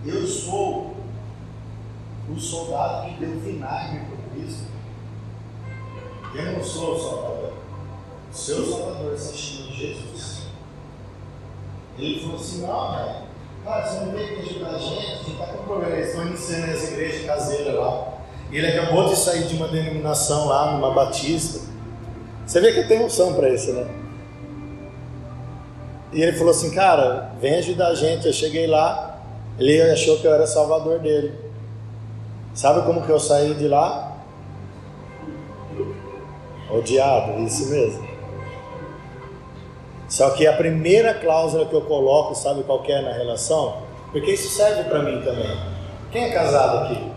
Eu sou o soldado que deu vinagre para Cristo. Eu não sou o Salvador. O seu Salvador se chama Jesus. Ele falou assim: Não, velho. Cara, você não veio ajudar a gente, a gente está com problema. Eles estão iniciando as igrejas caseiras lá. E ele acabou de sair de uma denominação lá, numa batista. Você vê que tem unção para isso, né? E ele falou assim: Cara, vem ajudar a gente. Eu cheguei lá, ele achou que eu era salvador dele. Sabe como que eu saí de lá? Odiado, isso mesmo. Só que a primeira cláusula que eu coloco, sabe qual é na relação? Porque isso serve para mim também. Quem é casado aqui?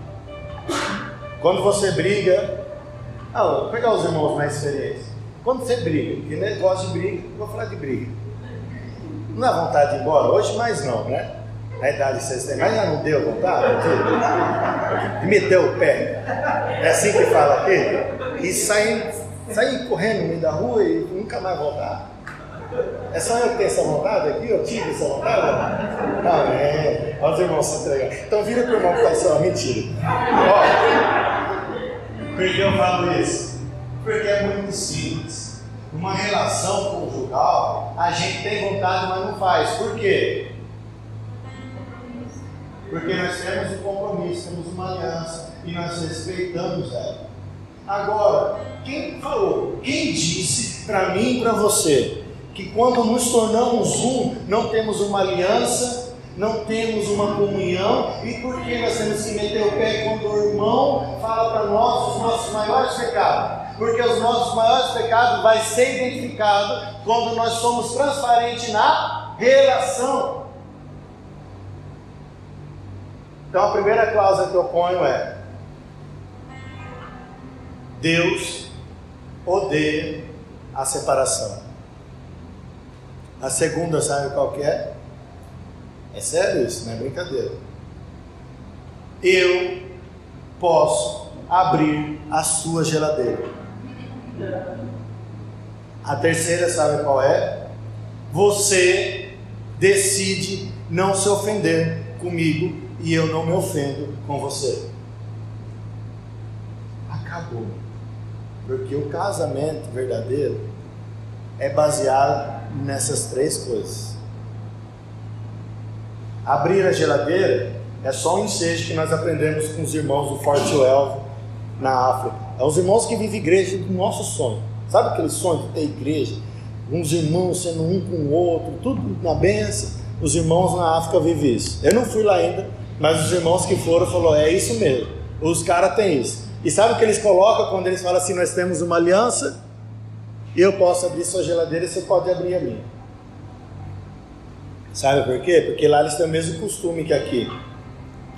Quando você briga, ah, vou pegar os irmãos mais experientes. Quando você briga, porque negócio de briga, vou falar de briga. Não dá vontade de ir embora? Hoje mais não, né? A idade que vocês têm, mas já não deu vontade? De meter o pé. É assim que fala aqui? E sair, sair correndo no meio da rua e nunca mais voltar. É só eu que tenho essa vontade aqui? Eu tive essa vontade? Amém. Olha os irmãos se entregar. Então vira para o irmão que está. Mentira. Ó, por que eu falo isso? Porque é muito simples. Uma relação conjugal, a gente tem vontade, mas não faz. Por quê? Porque nós temos um compromisso, temos uma aliança e nós respeitamos ela. Agora, quem falou? Quem disse para mim e para você que quando nos tornamos um, não temos uma aliança, não temos uma comunhão, e por que nós temos que meter o pé quando o irmão fala para nós os nossos maiores pecados? Porque os nossos maiores pecados vai ser identificado quando nós somos transparentes na relação. Então a primeira cláusula que eu ponho é: Deus odeia a separação. A segunda, sabe qual que é? É sério isso, não é brincadeira. Eu posso abrir a sua geladeira. A terceira, sabe qual é? Você decide não se ofender comigo e eu não me ofendo com você. Acabou. Porque o casamento verdadeiro é baseado nessas três coisas. Abrir a geladeira é só um ensejo que nós aprendemos com os irmãos do Forte 12 na África. É os irmãos que vivem igreja do nosso sonho. Sabe aquele sonho de ter igreja? Uns irmãos sendo um com o outro, tudo na benção. Os irmãos na África vivem isso. Eu não fui lá ainda, mas os irmãos que foram falaram: é isso mesmo. Os caras têm isso. E sabe o que eles colocam quando eles falam assim: nós temos uma aliança eu posso abrir sua geladeira e você pode abrir a minha. Sabe por quê? Porque lá eles têm o mesmo costume que aqui.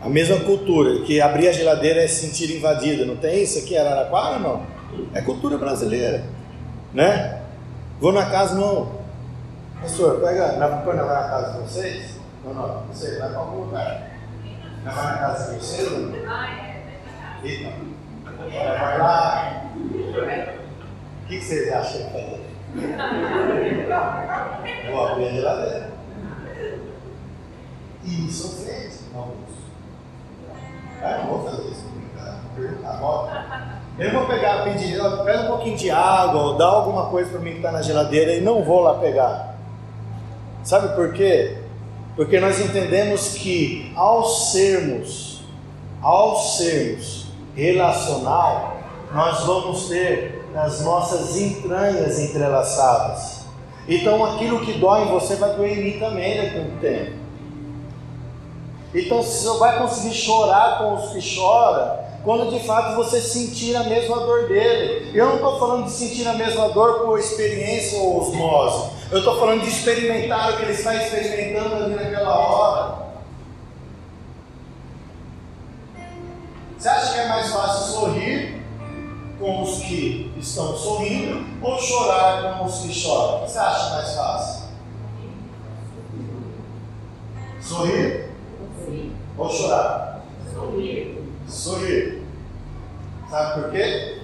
A mesma cultura, que abrir a geladeira é se sentir invadido. Não tem isso aqui em Araraquara, não? É cultura brasileira, né? Vou na casa, não. Pastor, pega, não, põe na casa de vocês? Não, não, não sei, vai para algum lugar. Não vai na casa de vocês? Eita. Vai lá. O que vocês acham que fazer? Vou abrir a geladeira. E isso ofende alguns. Ah, não vou fazer isso. Eu vou pegar, pedir, pega um pouquinho de água, ou dá alguma coisa para mim que está na geladeira e não vou lá pegar. Sabe por quê? Porque nós entendemos que ao sermos, ao sermos relacional, nós vamos ter as nossas entranhas entrelaçadas. Então aquilo que dói em você vai doer em mim também daqui a um tempo. Então você vai conseguir chorar com os que choram quando de fato você sentir a mesma dor dele. Eu não estou falando de sentir a mesma dor por experiência ou osmose. Eu estou falando de experimentar o que ele está experimentando ali naquela hora. Você acha que é mais fácil sorrir com os que estão sorrindo ou chorar com os que choram? O que você acha mais fácil? Sorrir? Ou chorar? Sorrir. Sorrir. Sabe por quê?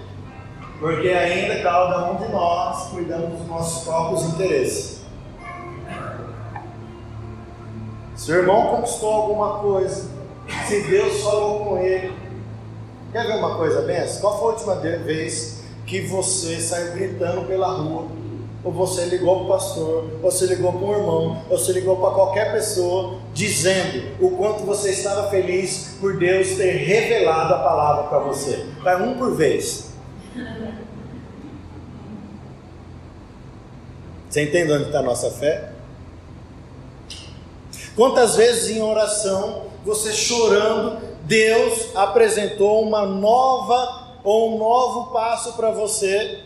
Porque ainda cada um de nós cuidamos dos nossos próprios interesses. Se o irmão conquistou alguma coisa, se Deus falou com ele, quer ver uma coisa, benção? Qual foi a última vez que você saiu gritando pela rua ou você ligou para o pastor, ou você ligou para um irmão, ou você ligou para qualquer pessoa, dizendo o quanto você estava feliz por Deus ter revelado a palavra para você. Vai um por vez. Você entende onde está a nossa fé? Quantas vezes em oração, você chorando, Deus apresentou uma nova ou um novo passo para você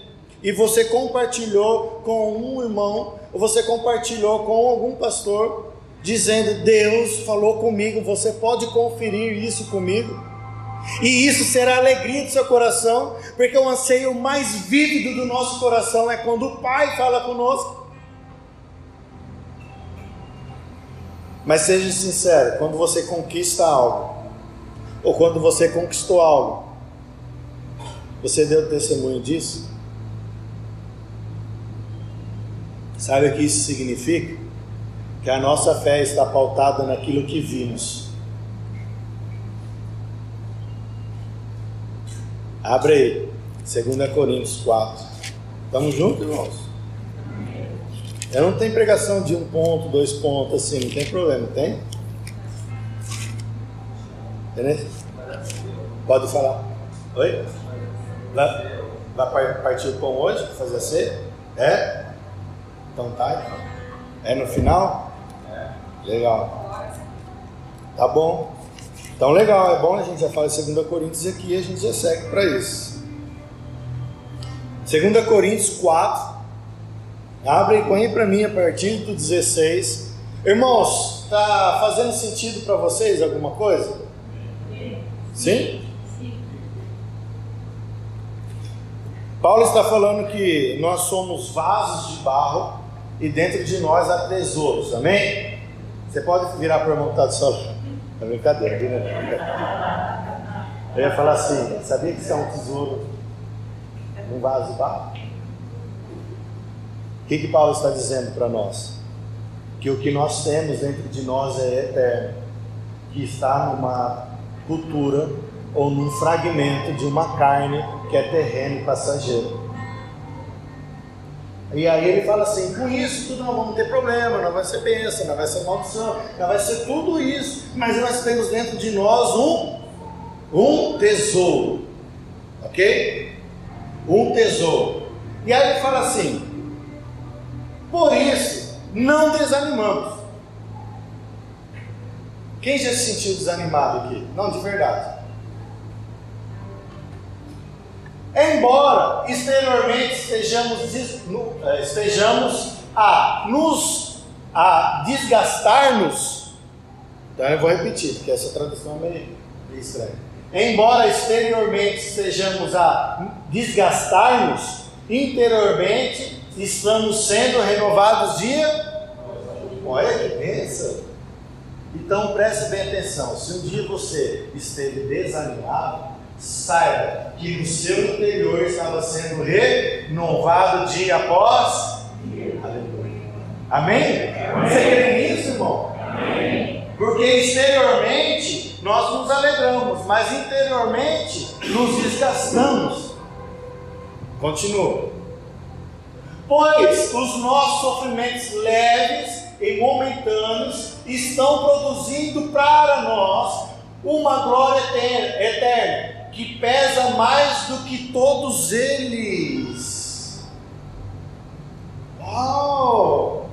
e você compartilhou com um irmão, ou você compartilhou com algum pastor, dizendo: Deus falou comigo, você pode conferir isso comigo. E isso será a alegria do seu coração, porque o anseio mais vívido do nosso coração é quando o Pai fala conosco. Mas seja sincero, quando você conquista algo, ou quando você conquistou algo, você deu testemunho disso? Sabe o que isso significa? Que a nossa fé está pautada naquilo que vimos. Abre aí, 2 Coríntios 4. Estamos juntos, irmãos? Eu não tenho pregação de um ponto, dois pontos, assim, não tem problema, tem? Entendeu? Pode falar. Oi? Vai, partir o pão hoje fazer a ceia? É? Então tá? É no final? É. Legal. Tá bom. Então legal, é bom a gente já fala 2 Coríntios aqui e a gente já segue para isso. 2 Coríntios 4. Abre e para mim a partir do 16. Irmãos, está fazendo sentido para vocês alguma coisa? Sim? Paulo está falando que nós somos vasos de barro e dentro de nós há tesouros, amém? Você pode virar para o irmão que está do seu lado. É brincadeira, viu? Eu ia falar assim, sabia que isso é um tesouro num vaso barro? O que, que Paulo está dizendo para nós? Que o que nós temos dentro de nós é eterno, que está numa cultura ou num fragmento de uma carne que é terreno passageiro. E aí ele fala assim: com isso tudo não vamos ter problema, não vai ser bênção, não vai ser maldição, não vai ser tudo isso, mas nós temos dentro de nós um, um tesouro, ok? Um tesouro. E aí ele fala assim: por isso, não desanimamos. Quem já se sentiu desanimado aqui? Não, de verdade. Embora exteriormente estejamos, eh, estejamos a nos a desgastar-nos, então eu vou repetir, porque essa tradução é meio, estranha. Embora exteriormente estejamos a desgastar-nos, interiormente estamos sendo renovados dia. Olha que bênção! Então preste bem atenção: se um dia você esteve desanimado, saiba que no seu interior estava sendo renovado dia após dia. Amém? Amém? Você crê nisso, irmão? Amém. Porque exteriormente nós nos alegramos, mas interiormente nos desgastamos. Continua. Pois os nossos sofrimentos leves e momentâneos estão produzindo para nós uma glória eterna, que pesa mais do que todos eles. Uau!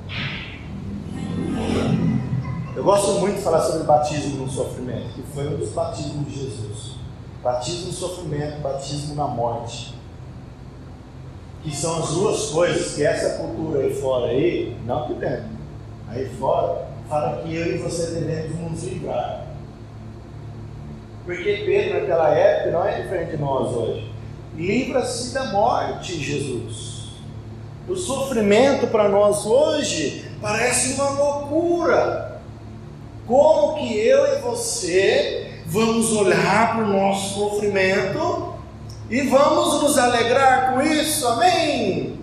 Eu gosto muito de falar sobre batismo no sofrimento, que foi um dos batismos de Jesus. Batismo no sofrimento, batismo na morte. Que são as duas coisas que essa cultura aí fora aí, não que dentro, aí fora, fala que eu e você devemos nos livrar. Porque Pedro, naquela época, não é diferente de nós hoje. Livra-se da morte, Jesus. O sofrimento para nós hoje parece uma loucura. Como que eu e você vamos olhar para o nosso sofrimento e vamos nos alegrar com isso? Amém?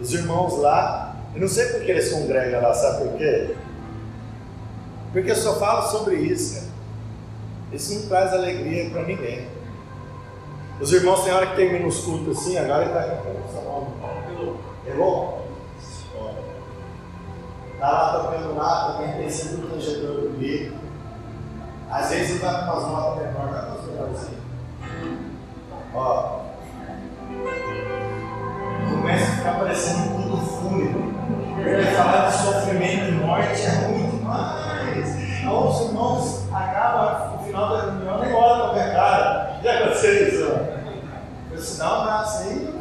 Os irmãos lá, eu não sei porque eles congregam lá, sabe por quê? Porque só falo sobre isso. Isso não traz alegria para ninguém. Os irmãos tem hora que termina os cultos assim, agora ele está cantando Elô? Está lá tocando lá, também tem sempre um do bico. Às vezes ele vai com umas notas menores, vai com umas menorzinhas. Ó. Começa a ficar parecendo um culto fúnebre. Porque falar de sofrimento e morte é. Os irmãos acabam no final da reunião nem olham para minha cara. Já aconteceu isso? Eu disse, um abraço aí.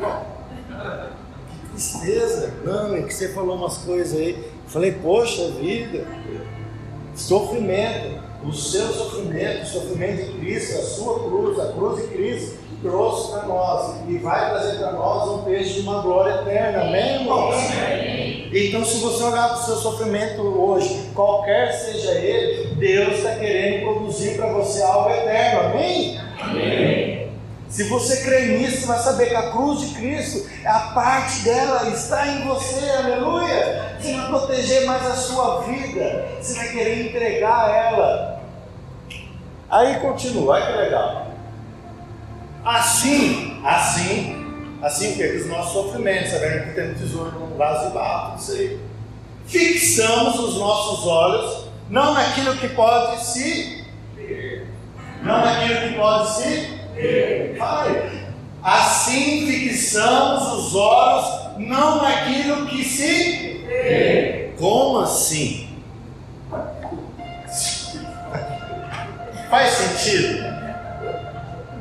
Que tristeza. Não, é que você falou umas coisas aí. Falei, poxa vida, sofrimento, o seu sofrimento, o sofrimento de Cristo, a sua cruz, a cruz de Cristo, trouxe para nós e vai trazer para nós um peixe de uma glória eterna, amém, irmãos? Amém. Então, se você olhar para o seu sofrimento hoje, qualquer seja ele, Deus está querendo produzir para você algo eterno, amém? Amém. Se você crê nisso, você vai saber que a cruz de Cristo, a parte dela está em você, aleluia. Você vai proteger mais a sua vida, você vai querer entregar ela. Aí continua, olha que legal. Assim, assim, assim o que? Os nossos sofrimentos, sabendo que temos tesouro num vaso de barro, isso aí. Fixamos os nossos olhos não naquilo que pode se não naquilo que pode se Fale. Assim fixamos os olhos não naquilo que se vê. Como assim? Faz sentido?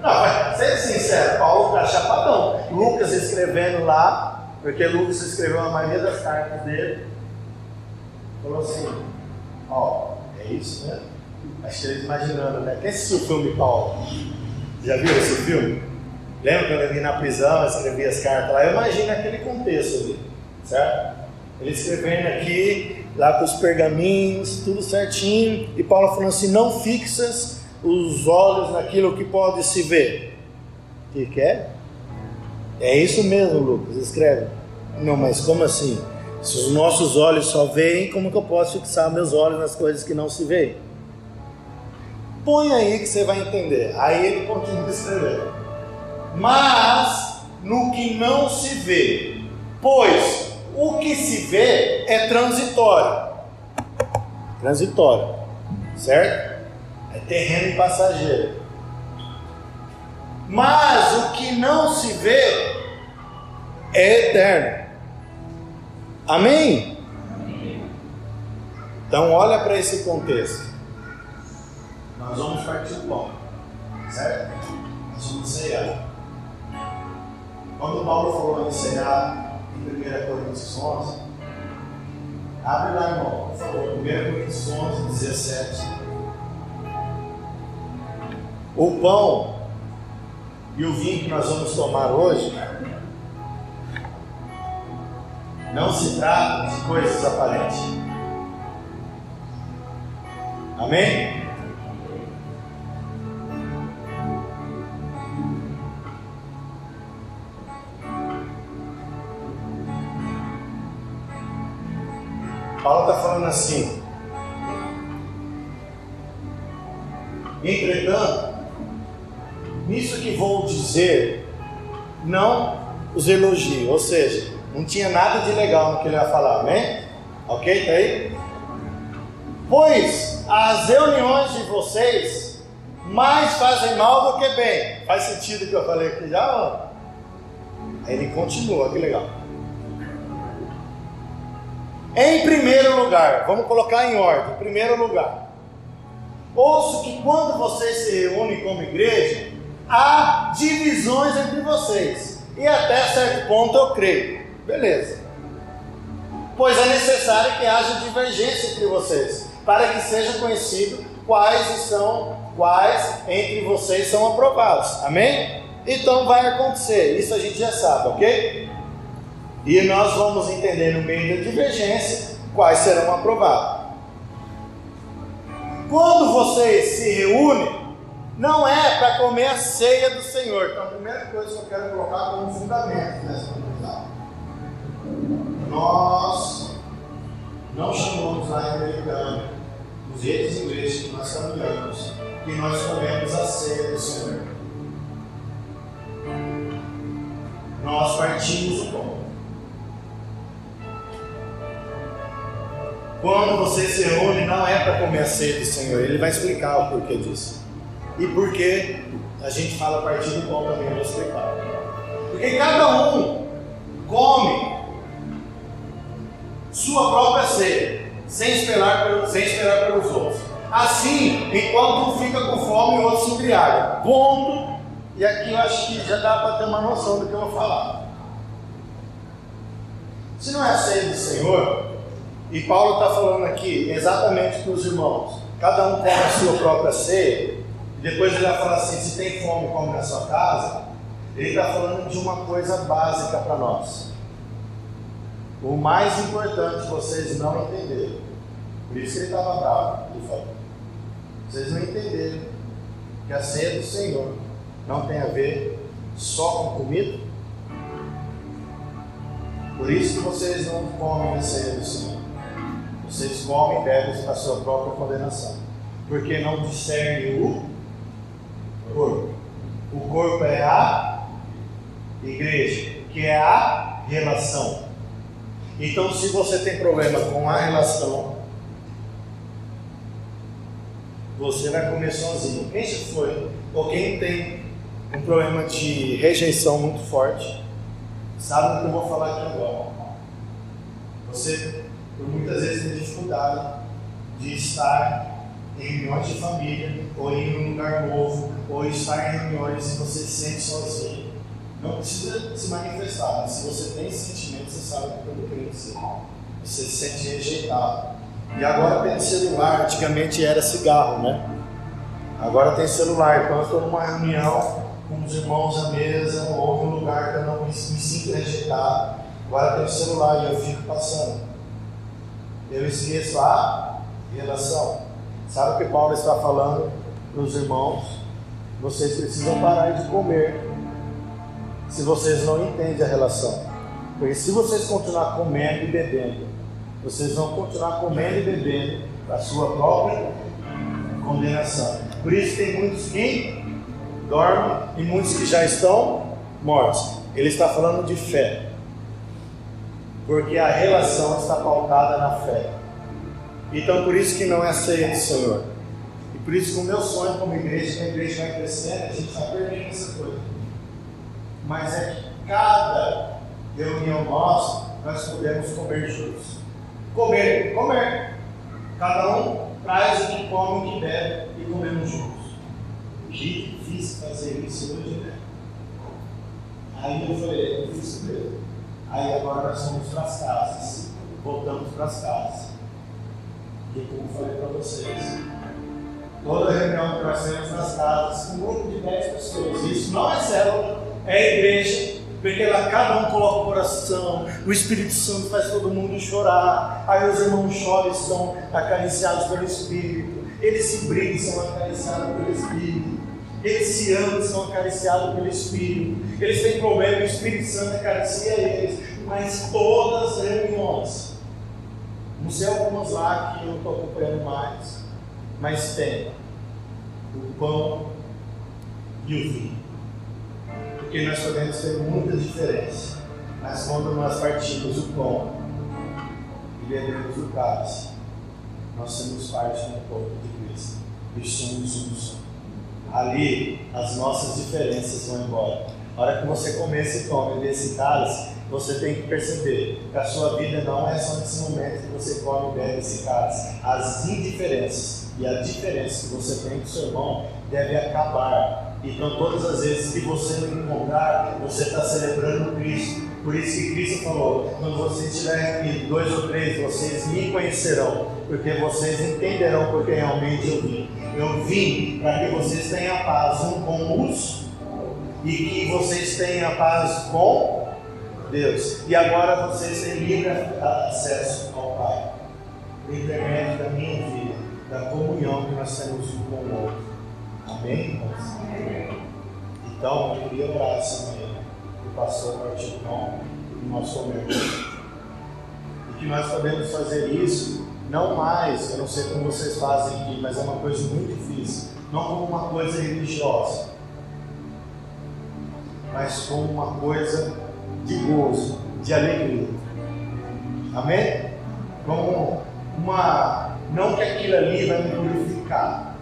Não, ser sincero, Paulo está chapadão. Lucas escrevendo lá, porque Lucas escreveu a maioria das cartas dele, falou assim: Ó, é isso, né? Acho que eles imaginando, né? Quem assistiu o filme Paulo? Já viu esse filme? Lembra quando ele vinha na prisão, escrevia as cartas lá? Eu imagino aquele contexto ali, certo? Ele escrevendo aqui, lá com os pergaminhos, tudo certinho, e Paulo falando assim: não fixas os olhos naquilo que pode se ver. O que quer? É? é isso mesmo, Lucas, escreve. Não, mas como assim? Se os nossos olhos só veem, como que eu posso fixar meus olhos nas coisas que não se veem? Põe aí que você vai entender. Aí ele continua escrevendo. mas no que não se vê. Pois o que se vê é transitório. Transitório, certo? É terreno passageiro. Mas o que não se vê é eterno. Amém? Então olha para esse contexto. Nós vamos partir o pão, certo? Nós vamos ceiar. Quando Paulo falou em ceiar em 1 Coríntios 11, abre lá, irmão, por favor, 1 Coríntios 11, 17. O pão e o vinho que nós vamos tomar hoje não se trata de coisas aparentes. Amém? Falando assim. Entretanto, nisso que vou dizer, não os elogio, ou seja, não tinha nada de legal no que ele ia falar, amém? Ok? Tá aí? Pois as reuniões de vocês mais fazem mal do que bem. Faz sentido o que eu falei aqui já? Aí ele continua, que legal. Em primeiro lugar, vamos colocar em ordem. Em primeiro lugar, ouço que quando vocês se reúnem como igreja, há divisões entre vocês. E até certo ponto eu creio. Beleza. Pois é necessário que haja divergência entre vocês, para que seja conhecido quais são, quais entre vocês são aprovados. Amém? Então vai acontecer, isso a gente já sabe, ok? E nós vamos entender no meio da divergência quais serão aprovados. Quando vocês se reúnem, não é para comer a ceia do Senhor. Então, a primeira coisa que eu quero colocar como fundamento nessa nós não chamamos lá em americano, os redes ingleses que nós caminhamos, que nós comemos a ceia do Senhor. Nós partimos o pão. Quando você se reúne, não é para comer a ceia do Senhor. Ele vai explicar o porquê disso. E por que a gente fala partir do pão também, eu vou explicar. Porque cada um come sua própria ceia, sem esperar, sem esperar pelos outros. Assim, enquanto um fica com fome, o outro se embriaga. Ponto. E aqui eu acho que já dá para ter uma noção do que eu vou falar. Se não é a ceia do Senhor, e Paulo está falando aqui exatamente para os irmãos, cada um come a sua própria ceia, e depois ele vai falar assim: se tem fome, come na sua casa. Ele está falando de uma coisa básica para nós. O mais importante vocês não entenderam. Por isso que ele estava bravo. Ele falou: vocês não entenderam que a ceia do Senhor não tem a ver só com comida. Por isso que vocês não comem a ceia do Senhor. Vocês comem e bebem a sua própria condenação. Porque não discernem o corpo. O corpo é a igreja, que é a relação. Então, se você tem problema com a relação, você vai comer sozinho. Quem se foi, ou quem tem um problema de rejeição muito forte, sabe o que eu vou falar aqui agora. Você, por muitas vezes, tem dificuldade de estar em reuniões de família, ou em um lugar novo, ou estar em reuniões e você se sente sozinho. Não precisa se manifestar, mas se você tem sentimento, você sabe o que eu estou dizer. Você se sente rejeitado. E agora tem celular, antigamente era cigarro, né? Agora tem celular. Então eu estou numa reunião com os irmãos à mesa, ou em um lugar que eu não me, me sinto rejeitado. Agora tem celular e eu fico passando. Eu esqueço a relação. Sabe o que Paulo está falando para os irmãos? Vocês precisam parar de comer se vocês não entendem a relação. Porque se vocês continuar comendo e bebendo, vocês vão continuar comendo e bebendo a sua própria condenação. Por isso tem muitos que dormem e muitos que já estão mortos. Ele está falando de fé. Porque a relação está pautada na fé. Então por isso que não é a ceia do Senhor. E por isso que o meu sonho como igreja, que a igreja vai crescendo, a gente está perdendo essa coisa. Mas é que cada reunião nossa, nós podemos comer juntos. Comer, comer. Cada um traz o que come, o que bebe e comemos juntos. Que difícil fazer isso hoje, né? Aí eu falei, eu fiz mesmo. Aí agora nós fomos para as casas. Voltamos para as casas. E como falei para vocês, toda reunião que nós temos nas casas, um grupo de 10 pessoas. Isso não é célula, é igreja, porque lá cada um coloca o coração, o Espírito Santo faz todo mundo chorar, aí os irmãos choram e são acariciados pelo Espírito, eles se brigam são acariciados pelo Espírito, eles se amam são acariciados pelo Espírito, eles têm problema, o Espírito Santo acaricia eles, mas todas as reuniões, não sei algumas lá que eu estou acompanhando mais, mas tem o pão e o vinho porque nós podemos ter muita diferença. Mas quando nós partimos o pão e bebemos o cálice, nós somos parte do corpo de Cristo e somos um só. Ali as nossas diferenças vão embora. A hora que você pão e beber esse cálice, você tem que perceber que a sua vida não é só nesse momento que você come e bebe esse cálice. As indiferenças e a diferença que você tem com seu irmão deve acabar então, todas as vezes que você não encontrar, você está celebrando Cristo. Por isso que Cristo falou: quando vocês estiverem aqui, dois ou três, vocês me conhecerão, porque vocês entenderão porque realmente eu vim. Eu vim para que vocês tenham paz um com os e que vocês tenham paz com Deus. E agora vocês têm livre acesso ao Pai, por intermédio da minha vida, da comunhão que nós temos um com o outro. Amém, irmãos? Então, eu queria orar essa manhã, o pastor partiu o pão e nós comemos. E que nós podemos fazer isso, não mais, eu não sei como vocês fazem aqui, mas é uma coisa muito difícil, não como uma coisa religiosa, mas como uma coisa de gozo, de alegria. Amém? Como uma. Não que aquilo ali vai me purificar,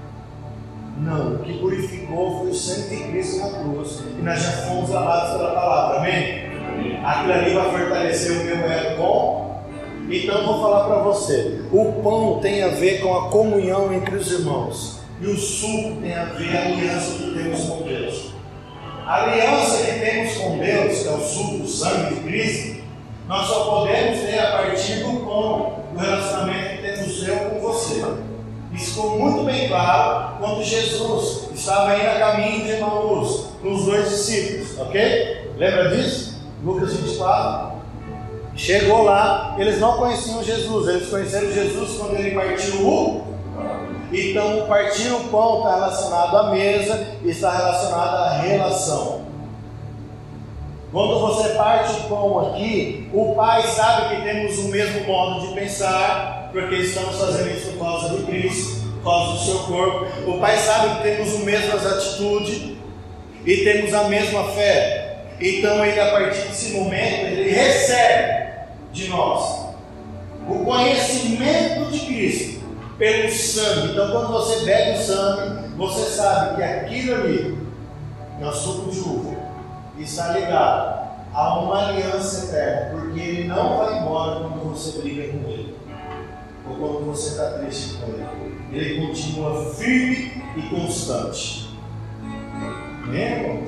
não, o que purificou foi o sangue de Cristo na cruz. E nós já fomos lavados pela palavra, amém? Aquilo ali vai fortalecer o meu ego com. Então vou falar para você: o pão tem a ver com a comunhão entre os irmãos, e o suco tem a ver com a aliança que temos com Deus. A aliança que temos com Deus, que é o suco, o sangue de Cristo, nós só podemos ter a partir do pão, do relacionamento que temos eu com você. Isso ficou muito bem claro quando Jesus estava indo a caminho de Emaús, com os dois discípulos, ok? Lembra disso? Lucas 24. Chegou lá, eles não conheciam Jesus, eles conheceram Jesus quando ele partiu o então, partir o pão está relacionado à mesa e está relacionado à relação. Quando você parte o pão aqui, o Pai sabe que temos o mesmo modo de pensar, porque estamos fazendo isso por causa de Cristo, por causa do seu corpo. O Pai sabe que temos as mesmas atitudes e temos a mesma fé. Então ele, a partir desse momento, ele recebe de nós o conhecimento de Cristo pelo sangue. Então quando você bebe o sangue, você sabe que aquilo ali, é o suco de uva, está ligado a uma aliança eterna, porque ele não vai embora quando você briga com ele ou quando você está triste com ele. Ele continua firme e constante. Amém,